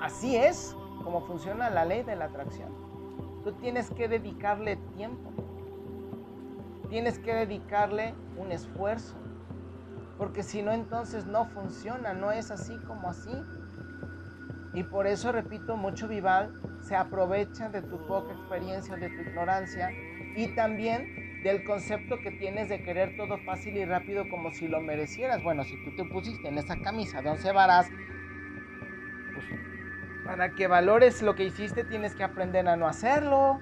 Así es como funciona la ley de la atracción. Tú tienes que dedicarle tiempo. Tienes que dedicarle un esfuerzo. Porque si no, entonces no funciona, no es así como así. Y por eso, repito, mucho Vival se aprovecha de tu poca experiencia, de tu ignorancia y también del concepto que tienes de querer todo fácil y rápido como si lo merecieras. Bueno, si tú te pusiste en esa camisa de once varas, pues para que valores lo que hiciste tienes que aprender a no hacerlo.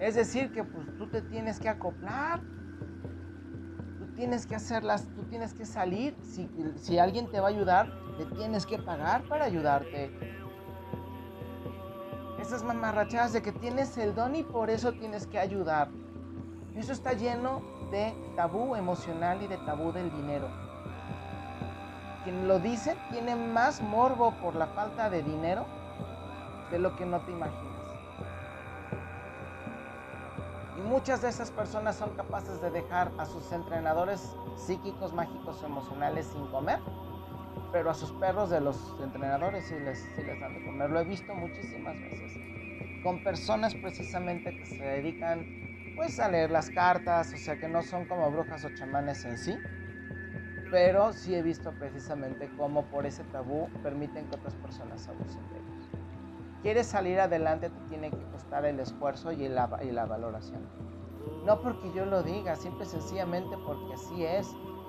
Es decir, que pues tú te tienes que acoplar. Tú tienes que hacerlas, tú tienes que salir. Si, si alguien te va a ayudar, te tienes que pagar para ayudarte. Esas mamarrachadas de que tienes el don y por eso tienes que ayudar. Eso está lleno de tabú emocional y de tabú del dinero. Quien lo dice tiene más morbo por la falta de dinero de lo que no te imaginas. Y muchas de esas personas son capaces de dejar a sus entrenadores psíquicos, mágicos, emocionales sin comer, pero a sus perros de los entrenadores sí les, sí les dan de comer. Lo he visto muchísimas veces con personas precisamente que se dedican pues a leer las cartas, o sea que no son como brujas o chamanes en sí, pero sí he visto precisamente cómo por ese tabú permiten que otras personas abusen de ellos. Quieres salir adelante, te tiene que costar el esfuerzo y la, y la valoración. No porque yo lo diga, simple y sencillamente porque así es.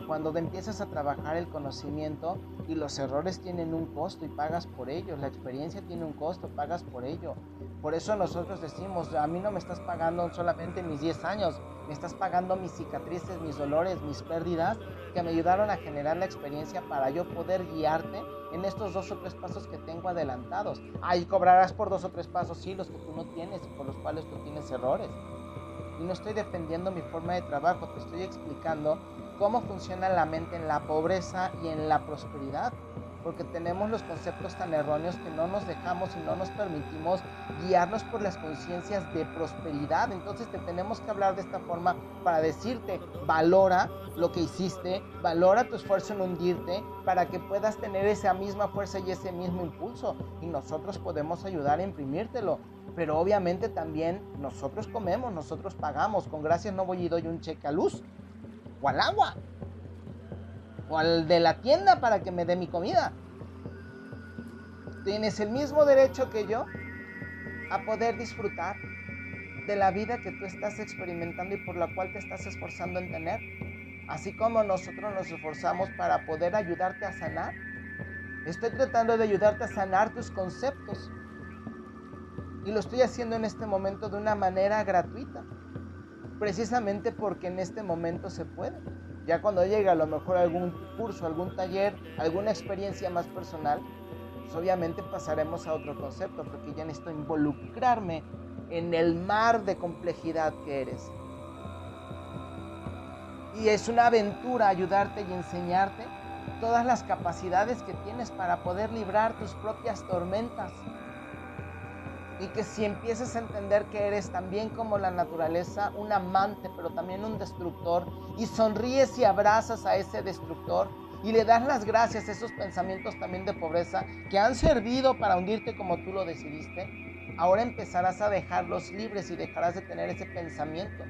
Cuando empiezas a trabajar el conocimiento y los errores tienen un costo y pagas por ellos, la experiencia tiene un costo, pagas por ello. Por eso nosotros decimos, a mí no me estás pagando solamente mis 10 años, me estás pagando mis cicatrices, mis dolores, mis pérdidas, que me ayudaron a generar la experiencia para yo poder guiarte en estos dos o tres pasos que tengo adelantados. Ahí cobrarás por dos o tres pasos, sí, los que tú no tienes y por los cuales tú tienes errores. Y no estoy defendiendo mi forma de trabajo, te estoy explicando cómo funciona la mente en la pobreza y en la prosperidad porque tenemos los conceptos tan erróneos que no nos dejamos y no nos permitimos guiarnos por las conciencias de prosperidad. Entonces te tenemos que hablar de esta forma para decirte, valora lo que hiciste, valora tu esfuerzo en hundirte para que puedas tener esa misma fuerza y ese mismo impulso. Y nosotros podemos ayudar a imprimírtelo. Pero obviamente también nosotros comemos, nosotros pagamos. Con gracias no voy y doy un cheque a luz o al agua. o al de la tienda para que me dé mi comida. Tienes el mismo derecho que yo a poder disfrutar de la vida que tú estás experimentando y por la cual te estás esforzando en tener. Así como nosotros nos esforzamos para poder ayudarte a sanar. Estoy tratando de ayudarte a sanar tus conceptos. Y lo estoy haciendo en este momento de una manera gratuita. Precisamente porque en este momento se puede. Ya cuando llegue a lo mejor algún curso, algún taller, alguna experiencia más personal, pues obviamente pasaremos a otro concepto, porque ya necesito involucrarme en el mar de complejidad que eres. Y es una aventura ayudarte y enseñarte todas las capacidades que tienes para poder librar tus propias tormentas. Y que si empiezas a entender que eres también como la naturaleza, un amante, pero también un destructor, y sonríes y abrazas a ese destructor, y le das las gracias a esos pensamientos también de pobreza que han servido para hundirte como tú lo decidiste, ahora empezarás a dejarlos libres y dejarás de tener ese pensamiento,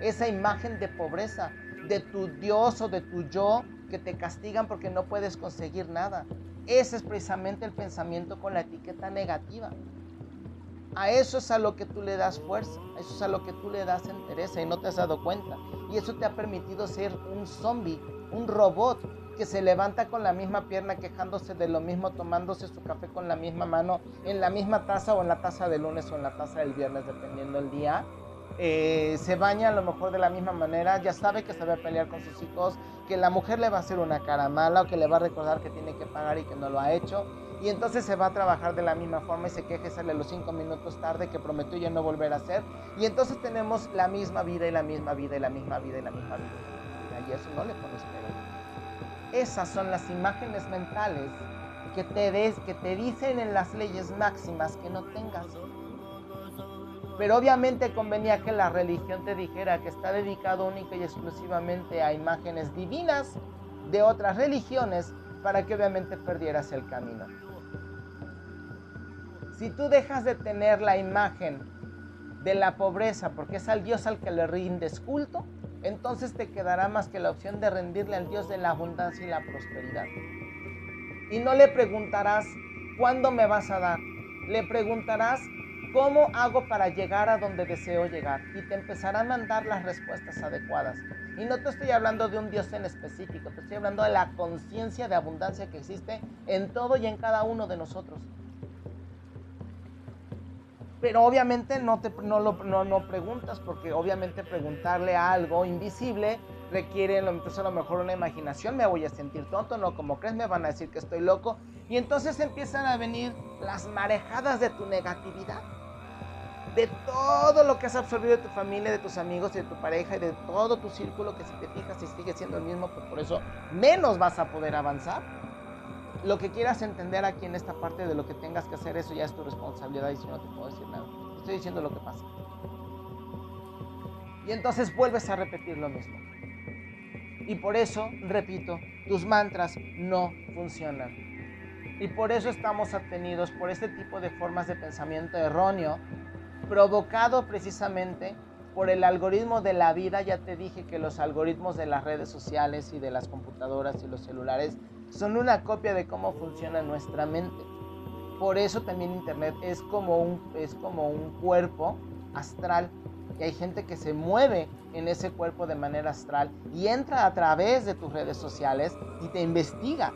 esa imagen de pobreza, de tu Dios o de tu yo que te castigan porque no puedes conseguir nada. Ese es precisamente el pensamiento con la etiqueta negativa. A eso es a lo que tú le das fuerza, a eso es a lo que tú le das entereza y no te has dado cuenta. Y eso te ha permitido ser un zombie, un robot que se levanta con la misma pierna quejándose de lo mismo, tomándose su café con la misma mano, en la misma taza o en la taza del lunes o en la taza del viernes, dependiendo el día. Eh, se baña a lo mejor de la misma manera, ya sabe que a pelear con sus hijos, que la mujer le va a hacer una cara mala o que le va a recordar que tiene que pagar y que no lo ha hecho. Y entonces se va a trabajar de la misma forma y se queje sale los cinco minutos tarde que prometió ya no volver a hacer. Y entonces tenemos la misma vida y la misma vida y la misma vida y la misma vida. Y eso no le pones pero. Esas son las imágenes mentales que te, des, que te dicen en las leyes máximas que no tengas. Pero obviamente convenía que la religión te dijera que está dedicado única y exclusivamente a imágenes divinas de otras religiones para que obviamente perdieras el camino. Si tú dejas de tener la imagen de la pobreza porque es al Dios al que le rindes culto, entonces te quedará más que la opción de rendirle al Dios de la abundancia y la prosperidad. Y no le preguntarás, ¿cuándo me vas a dar? Le preguntarás, ¿cómo hago para llegar a donde deseo llegar? Y te empezará a mandar las respuestas adecuadas. Y no te estoy hablando de un Dios en específico, te estoy hablando de la conciencia de abundancia que existe en todo y en cada uno de nosotros pero obviamente no, te, no, lo, no, no, preguntas, porque obviamente preguntarle a algo invisible requiere entonces a lo mejor una imaginación, me voy a sentir tonto, no como crees, me van a decir que estoy loco, y entonces empiezan a venir las marejadas de tu negatividad, de todo lo que has absorbido de tu familia, de tus amigos, de tu pareja y de todo tu círculo que si te fijas y sigue siendo el mismo, pues por eso menos vas a poder avanzar lo que quieras entender aquí en esta parte de lo que tengas que hacer, eso ya es tu responsabilidad y si no te puedo decir nada. Estoy diciendo lo que pasa. Y entonces vuelves a repetir lo mismo. Y por eso, repito, tus mantras no funcionan. Y por eso estamos atenidos por este tipo de formas de pensamiento erróneo, provocado precisamente por el algoritmo de la vida. Ya te dije que los algoritmos de las redes sociales y de las computadoras y los celulares son una copia de cómo funciona nuestra mente. Por eso también Internet es como un, es como un cuerpo astral y hay gente que se mueve en ese cuerpo de manera astral y entra a través de tus redes sociales y te investiga.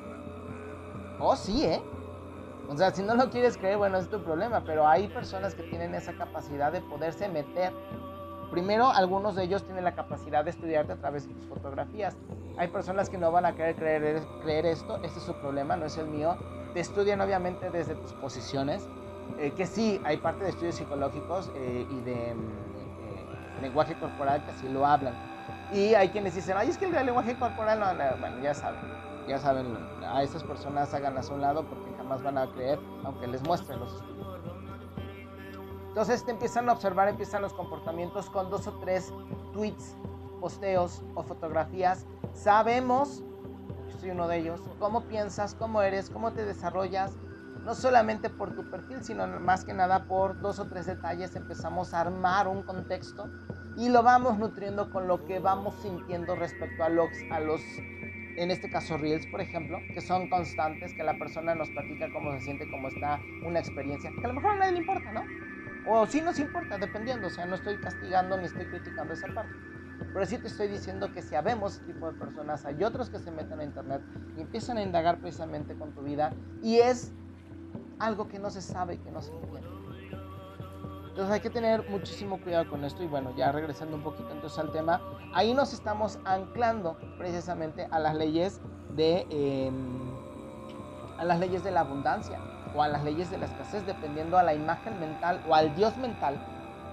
Oh, sí, ¿eh? O sea, si no lo quieres creer, bueno, es tu problema, pero hay personas que tienen esa capacidad de poderse meter Primero, algunos de ellos tienen la capacidad de estudiarte a través de tus fotografías. Hay personas que no van a querer creer, creer esto, este es su problema, no es el mío. Te estudian obviamente desde tus posiciones, eh, que sí, hay parte de estudios psicológicos eh, y de eh, lenguaje corporal que así lo hablan. Y hay quienes dicen, ay, es que el lenguaje corporal no, no, bueno, ya saben, ya saben, a esas personas háganlas a un lado porque jamás van a creer, aunque les muestren los estudios. Entonces te empiezan a observar, empiezan los comportamientos con dos o tres tweets, posteos o fotografías. Sabemos, yo soy uno de ellos, cómo piensas, cómo eres, cómo te desarrollas, no solamente por tu perfil, sino más que nada por dos o tres detalles. Empezamos a armar un contexto y lo vamos nutriendo con lo que vamos sintiendo respecto a los, a los en este caso Reels, por ejemplo, que son constantes, que la persona nos platica cómo se siente, cómo está una experiencia, que a lo mejor a nadie le importa, ¿no? O sí nos importa, dependiendo, o sea, no estoy castigando ni estoy criticando esa parte. Pero sí te estoy diciendo que si habemos ese tipo de personas, hay otros que se meten a internet y empiezan a indagar precisamente con tu vida y es algo que no se sabe, que no se entiende. Entonces hay que tener muchísimo cuidado con esto y bueno, ya regresando un poquito entonces al tema, ahí nos estamos anclando precisamente a las leyes de, em, a las leyes de la abundancia o a las leyes de la escasez, dependiendo a la imagen mental o al Dios mental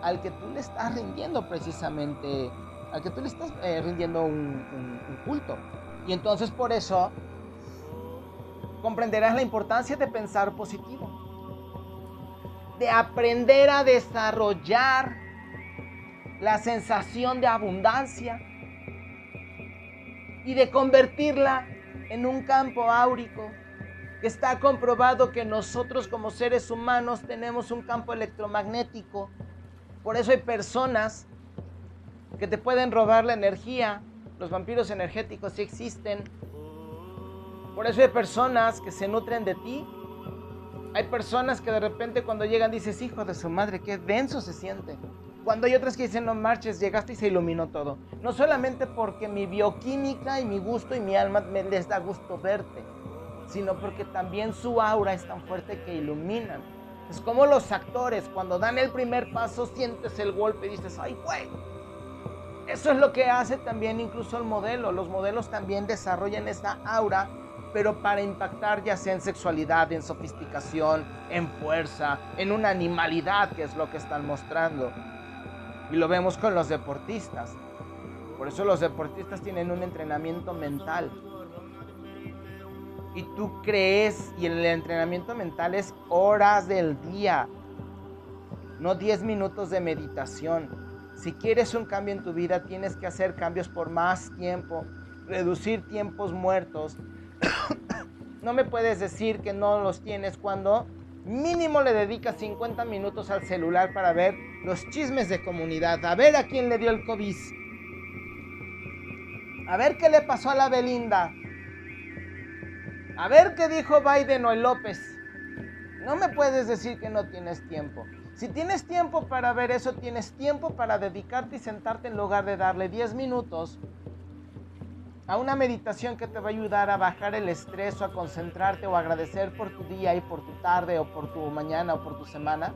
al que tú le estás rindiendo precisamente, al que tú le estás eh, rindiendo un culto. Y entonces por eso comprenderás la importancia de pensar positivo de aprender a desarrollar la sensación de abundancia y de convertirla en un campo áurico está comprobado que nosotros como seres humanos tenemos un campo electromagnético. Por eso hay personas que te pueden robar la energía. Los vampiros energéticos sí existen. Por eso hay personas que se nutren de ti hay personas que de repente cuando llegan dices, hijo de su madre, qué denso se siente. Cuando hay otras que dicen, no marches, llegaste y se iluminó todo. No solamente porque mi bioquímica y mi gusto y mi alma me les da gusto verte, sino porque también su aura es tan fuerte que iluminan. Es como los actores, cuando dan el primer paso, sientes el golpe y dices, ay, güey. Eso es lo que hace también incluso el modelo. Los modelos también desarrollan esa aura pero para impactar ya sea en sexualidad, en sofisticación, en fuerza, en una animalidad que es lo que están mostrando. Y lo vemos con los deportistas. Por eso los deportistas tienen un entrenamiento mental. Y tú crees, y el entrenamiento mental es horas del día, no 10 minutos de meditación. Si quieres un cambio en tu vida, tienes que hacer cambios por más tiempo, reducir tiempos muertos. [coughs] No me puedes decir que no los tienes cuando mínimo le dedicas 50 minutos al celular para ver los chismes de comunidad, a ver a quién le dio el COVID, a ver qué le pasó a la Belinda, a ver qué dijo Biden o el López. No me puedes decir que no tienes tiempo. Si tienes tiempo para ver eso, tienes tiempo para dedicarte y sentarte en lugar de darle 10 minutos a una meditación que te va a ayudar a bajar el estrés o a concentrarte o agradecer por tu día y por tu tarde o por tu mañana o por tu semana,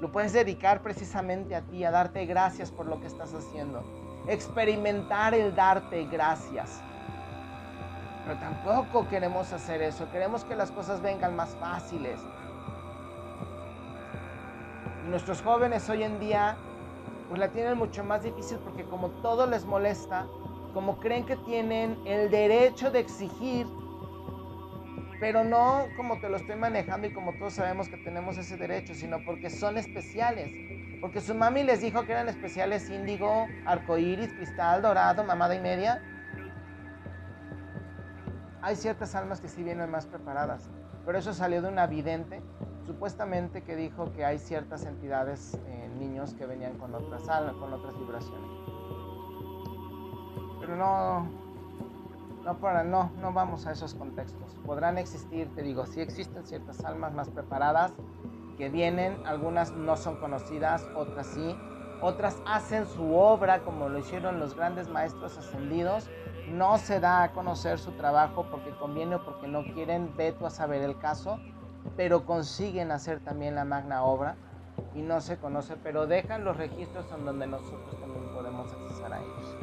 lo puedes dedicar precisamente a ti, a darte gracias por lo que estás haciendo. Experimentar el darte gracias. Pero tampoco queremos hacer eso, queremos que las cosas vengan más fáciles. nuestros jóvenes hoy en día pues la tienen mucho más difícil porque como todo les molesta, como creen que tienen el derecho de exigir, pero no como te lo estoy manejando y como todos sabemos que tenemos ese derecho, sino porque son especiales. Porque su mami les dijo que eran especiales índigo, arcoíris, cristal, dorado, mamada y media. Hay ciertas almas que sí vienen más preparadas, pero eso salió de una vidente, supuestamente que dijo que hay ciertas entidades, eh, niños que venían con otras almas, con otras vibraciones pero no, no, para, no, no vamos a esos contextos. Podrán existir, te digo, sí existen ciertas almas más preparadas que vienen, algunas no son conocidas, otras sí, otras hacen su obra como lo hicieron los grandes maestros ascendidos, no se da a conocer su trabajo porque conviene o porque no quieren, ve tú a saber el caso, pero consiguen hacer también la magna obra y no se conoce, pero dejan los registros en donde nosotros también podemos accesar a ellos.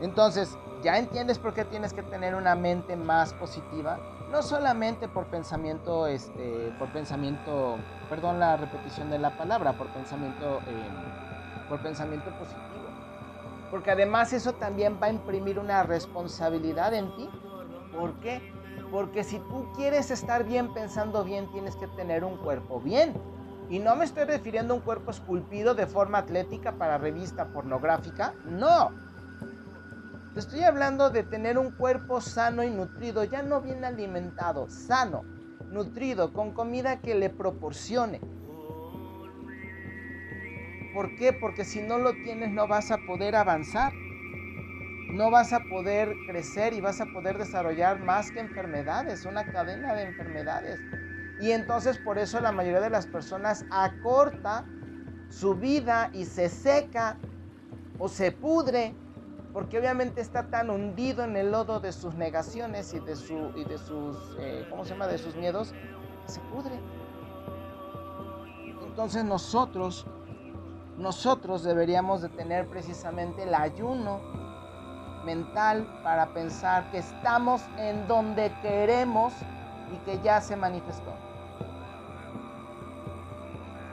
Entonces, ya entiendes por qué tienes que tener una mente más positiva, no solamente por pensamiento, este, por pensamiento, perdón la repetición de la palabra, por pensamiento, em, por pensamiento positivo, porque además eso también va a imprimir una responsabilidad en ti. ¿Por qué? Porque si tú quieres estar bien pensando bien, tienes que tener un cuerpo bien. Y no me estoy refiriendo a un cuerpo esculpido de forma atlética para revista pornográfica, no te estoy hablando de tener un cuerpo sano y nutrido, ya no bien alimentado, sano, nutrido, con comida que le proporcione. ¿Por qué? Porque si no lo tienes no vas a poder avanzar. no vas a poder crecer y vas a poder desarrollar más que enfermedades, una cadena de enfermedades. Y entonces por eso la mayoría de las personas acorta su vida y se seca o se pudre porque obviamente está tan hundido en el lodo de sus negaciones y de, su, y de sus, eh, ¿cómo se llama?, de sus miedos, se pudre. Entonces nosotros, nosotros deberíamos de tener precisamente el ayuno mental para pensar que estamos en donde queremos y que ya se manifestó.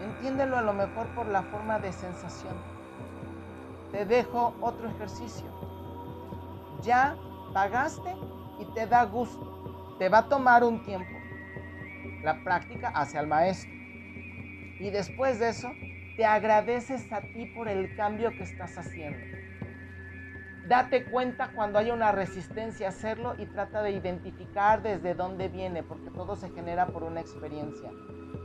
Entiéndelo a lo mejor por la forma de sensación. Te dejo otro ejercicio. Ya pagaste y te da gusto. Te va a tomar un tiempo. La práctica hacia el maestro. Y después de eso, te agradeces a ti por el cambio que estás haciendo. Date cuenta cuando haya una resistencia a hacerlo y trata de identificar desde dónde viene, porque todo se genera por una experiencia.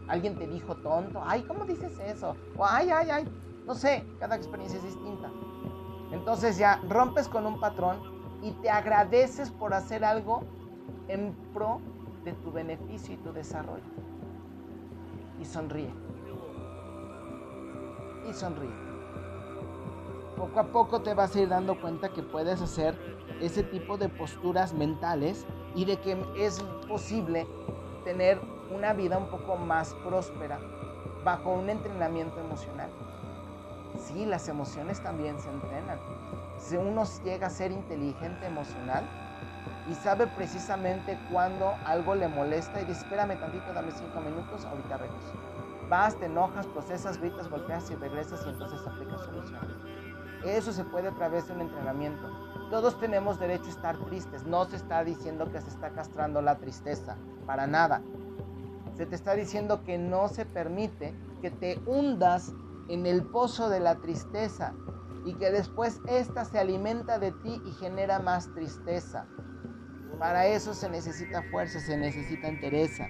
Alguien te dijo tonto, ay, ¿cómo dices eso? O ay, ay, ay, no sé, cada experiencia es distinta. Entonces ya rompes con un patrón y te agradeces por hacer algo en pro de tu beneficio y tu desarrollo. Y sonríe. Y sonríe poco a poco te vas a ir dando cuenta que puedes hacer ese tipo de posturas mentales y de que es posible tener una vida un poco más próspera bajo un entrenamiento emocional. Sí, las emociones también se entrenan. Si uno llega a ser inteligente emocional y sabe precisamente cuando algo le molesta y dice, espérame tantito, dame cinco minutos, ahorita regreso. Vas, te enojas, procesas, gritas, golpeas y regresas y entonces aplicas soluciones. Eso se puede a través de un entrenamiento. Todos tenemos derecho a estar tristes. No se está diciendo que se está castrando la tristeza, para nada. Se te está diciendo que no se permite que te hundas en el pozo de la tristeza y que después ésta se alimenta de ti y genera más tristeza. Para eso se necesita fuerza, se necesita entereza.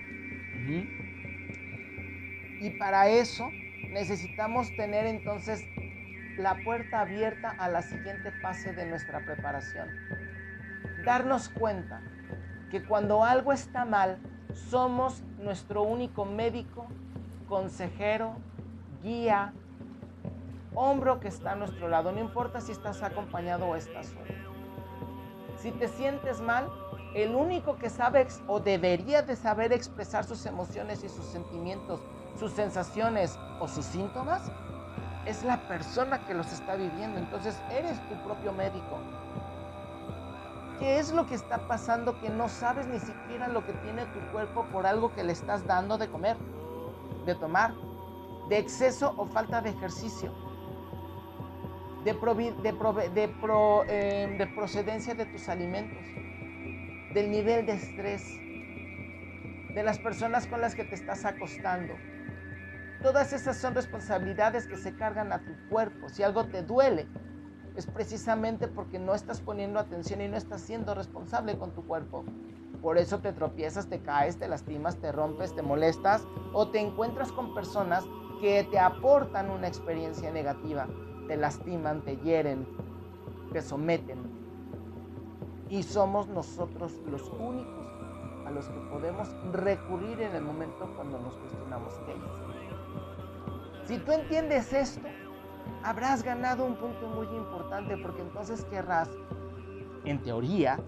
Y para eso necesitamos tener entonces la puerta abierta a la siguiente fase de nuestra preparación. Darnos cuenta que cuando algo está mal, somos nuestro único médico, consejero, guía, hombro que está a nuestro lado. No importa si estás acompañado o estás solo. Si te sientes mal, el único que sabe o debería de saber expresar sus emociones y sus sentimientos, sus sensaciones o sus síntomas es la persona que los está viviendo. Entonces eres tu propio médico. ¿Qué es lo que está pasando que no sabes ni siquiera lo que tiene tu cuerpo por algo que le estás dando de comer, de tomar, de exceso o falta de ejercicio, de, eh, de procedencia de tus alimentos, del nivel de estrés, de las personas con las que te estás acostando? Todas esas son responsabilidades que se cargan a tu cuerpo. Si algo te duele, es precisamente porque no estás poniendo atención y no estás siendo responsable con tu cuerpo. Por eso te tropiezas, te caes, te lastimas, te rompes, te molestas o te encuentras con personas que te aportan una experiencia negativa, te lastiman, te hieren, te someten. Y somos nosotros los únicos a los que podemos recurrir en el momento cuando nos cuestionamos qué si tú entiendes esto, habrás ganado un punto muy importante porque entonces querrás, en teoría,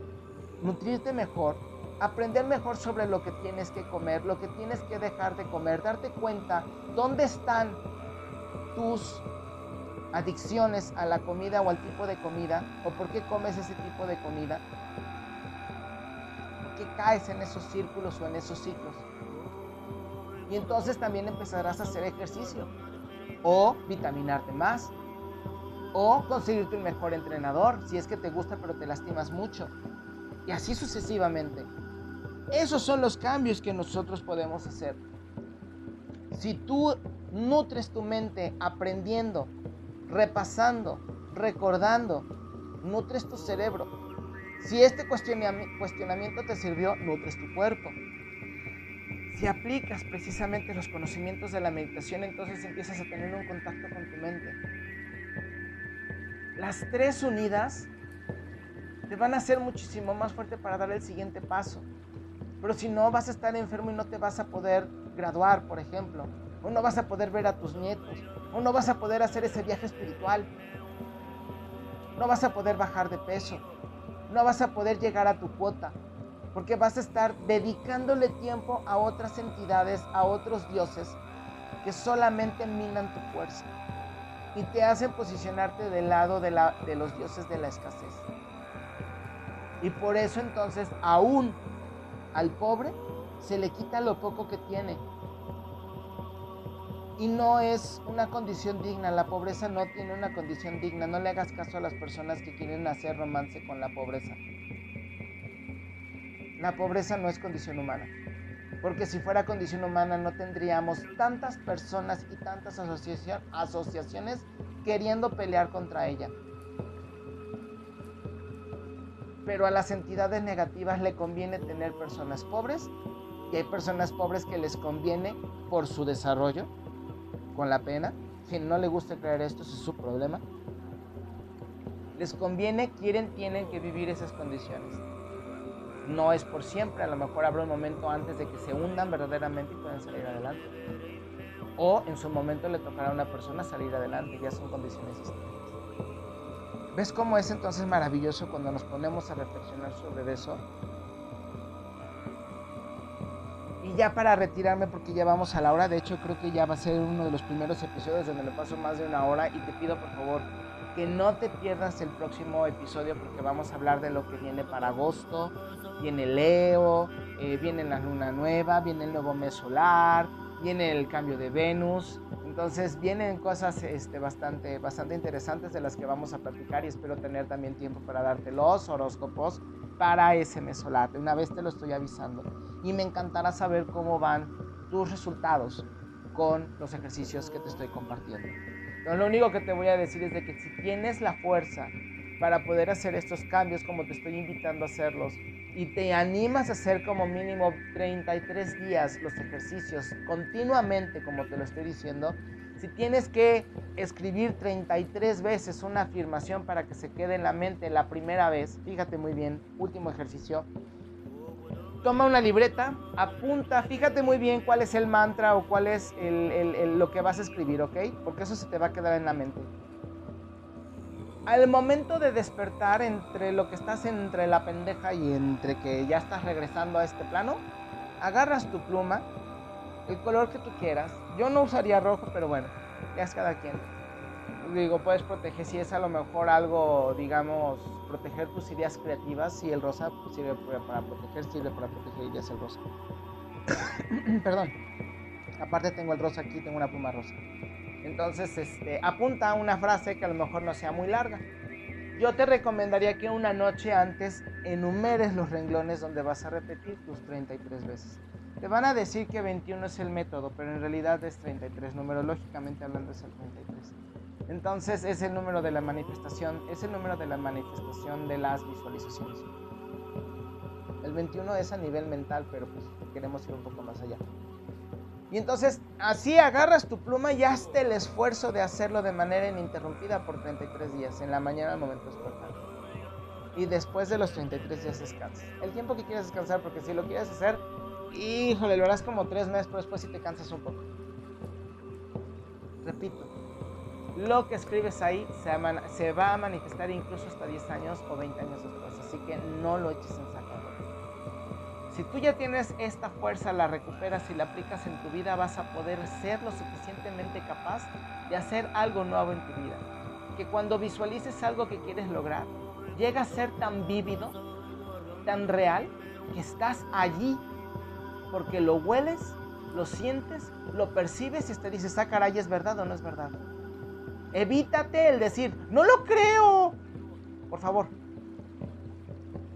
nutrirte mejor, aprender mejor sobre lo que tienes que comer, lo que tienes que dejar de comer, darte cuenta dónde están tus adicciones a la comida o al tipo de comida, o por qué comes ese tipo de comida, por qué caes en esos círculos o en esos ciclos. Y entonces también empezarás a hacer ejercicio o vitaminarte más o conseguirte un mejor entrenador si es que te gusta pero te lastimas mucho y así sucesivamente. Esos son los cambios que nosotros podemos hacer. Si tú nutres tu mente aprendiendo, repasando, recordando, nutres tu cerebro. Si este cuestionamiento te sirvió, nutres tu cuerpo. Si aplicas precisamente los conocimientos de la meditación, entonces empiezas a tener un contacto con tu mente. Las tres unidas te van a hacer muchísimo más fuerte para dar el siguiente paso. Pero si no, vas a estar enfermo y no te vas a poder graduar, por ejemplo. O no vas a poder ver a tus nietos. O no vas a poder hacer ese viaje espiritual. No vas a poder bajar de peso. No vas a poder llegar a tu cuota. Porque vas a estar dedicándole tiempo a otras entidades, a otros dioses que solamente minan tu fuerza y te hacen posicionarte del lado de, de los dioses de la escasez. Y por eso entonces aún al pobre se le quita lo poco que tiene. Y no es una condición digna, la pobreza no tiene una condición digna. No le hagas caso a las personas que quieren hacer romance con la pobreza. La pobreza no es condición humana. Porque si fuera condición humana no tendríamos tantas personas y tantas asociaciones queriendo pelear contra ella. Pero a las entidades negativas le conviene tener personas pobres y hay personas pobres que les conviene por su desarrollo, con la pena. Si no le gusta creer esto, es su problema. Les conviene, quieren, tienen que vivir esas condiciones no es por siempre, a lo mejor habrá un momento antes de que se hundan verdaderamente y puedan salir adelante. O en su momento le tocará a una persona salir adelante, ya son condiciones distintas. ¿Ves cómo es entonces maravilloso cuando nos ponemos a reflexionar sobre eso? Y ya para retirarme, porque ya vamos a la hora, de hecho creo que ya va a ser uno de los primeros episodios donde me paso más de una hora y te pido por favor que no te pierdas el próximo episodio porque vamos a hablar de lo que viene para agosto. Viene Leo, eh, viene la luna nueva, viene el nuevo mes solar, viene el cambio de Venus. Entonces vienen cosas este, bastante, bastante interesantes de las que vamos a platicar y espero tener también tiempo para darte los horóscopos para ese mes solar. Una vez te lo estoy avisando. Y me encantará saber cómo van tus resultados con los ejercicios que te estoy compartiendo lo único que te voy a decir es de que si tienes la fuerza para poder hacer estos cambios como te estoy invitando a hacerlos y te animas a hacer como mínimo 33 días los ejercicios continuamente como te lo estoy diciendo, si tienes que escribir 33 veces una afirmación para que se quede en la mente la primera vez, fíjate muy bien, último ejercicio, toma una libreta, apunta, fíjate muy bien cuál es el mantra o cuál es lo que vas a escribir, ¿ok? Porque eso se te va a quedar en la mente. Al momento de despertar entre lo que estás entre la pendeja y entre que ya estás regresando a este plano, agarras tu pluma, el color que tú quieras. Yo no usaría rojo, pero bueno, ya es cada quien digo, puedes proteger, si es a lo mejor algo, digamos, proteger tus ideas creativas, si el rosa pues, sirve para proteger, sirve para proteger ideas el rosa. [clears throat] Perdón. Aparte tengo el rosa aquí, tengo una pluma rosa. Entonces, este, apunta una frase que a lo mejor no sea muy larga. Yo te recomendaría que una noche antes enumeres los renglones donde vas a repetir tus 33 veces. Te van a decir que 21 es el método, pero en realidad es 33. Numerológicamente hablando es el 33. Entonces es el número de la manifestación, es el número de la manifestación de las visualizaciones. El 21 es a nivel mental, pero pues queremos ir un poco más allá. Y entonces así agarras tu pluma y hazte el esfuerzo de hacerlo de manera ininterrumpida por 33 días, en la mañana al momento de despertar. Y después de los 33 días descansas. El tiempo que quieras descansar, porque si lo quieres hacer, híjole, lo harás como tres meses, pero después sí te cansas un poco. Repito, lo que escribes ahí se, va a manifestar incluso hasta 10 años o 20 años después. Así que no lo eches en saco Si tú ya tienes esta fuerza, la recuperas y la aplicas en tu vida, vas a poder ser lo suficientemente capaz de hacer algo nuevo en tu vida. Que cuando visualices algo que quieres lograr, llega a ser tan vívido, tan real, que estás allí porque lo hueles, lo sientes, lo percibes y te dices, ah, caray, ¿es verdad o no es verdad? Evítate el decir, no lo creo. Por favor.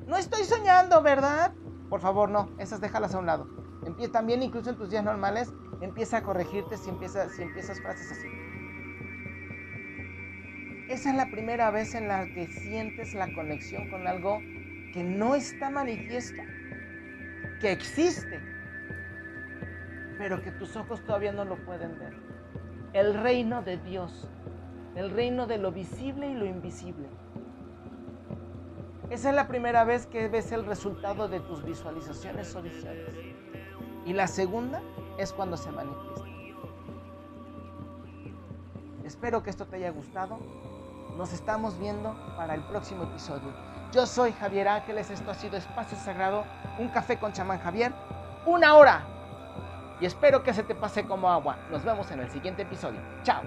No estoy soñando, ¿verdad? Por favor, no. Esas déjalas a un lado. Empieza, también incluso en tus días normales, empieza a corregirte si empiezas, si empiezas frases así. Esa es la primera vez en la que sientes la conexión con algo que no está manifiesto, que existe, pero que tus ojos todavía no lo pueden ver. El reino de Dios el reino de lo visible y lo invisible. Esa es la primera vez que ves el resultado de tus visualizaciones o. Y la segunda es cuando se manifiesta. Espero que esto te haya gustado. Nos estamos viendo para el próximo episodio. Yo soy Javier Ángeles, esto ha sido Espacio Sagrado, un café con chamán Javier, una hora. Y espero que se te pase como agua. Nos vemos en el siguiente episodio. Chao.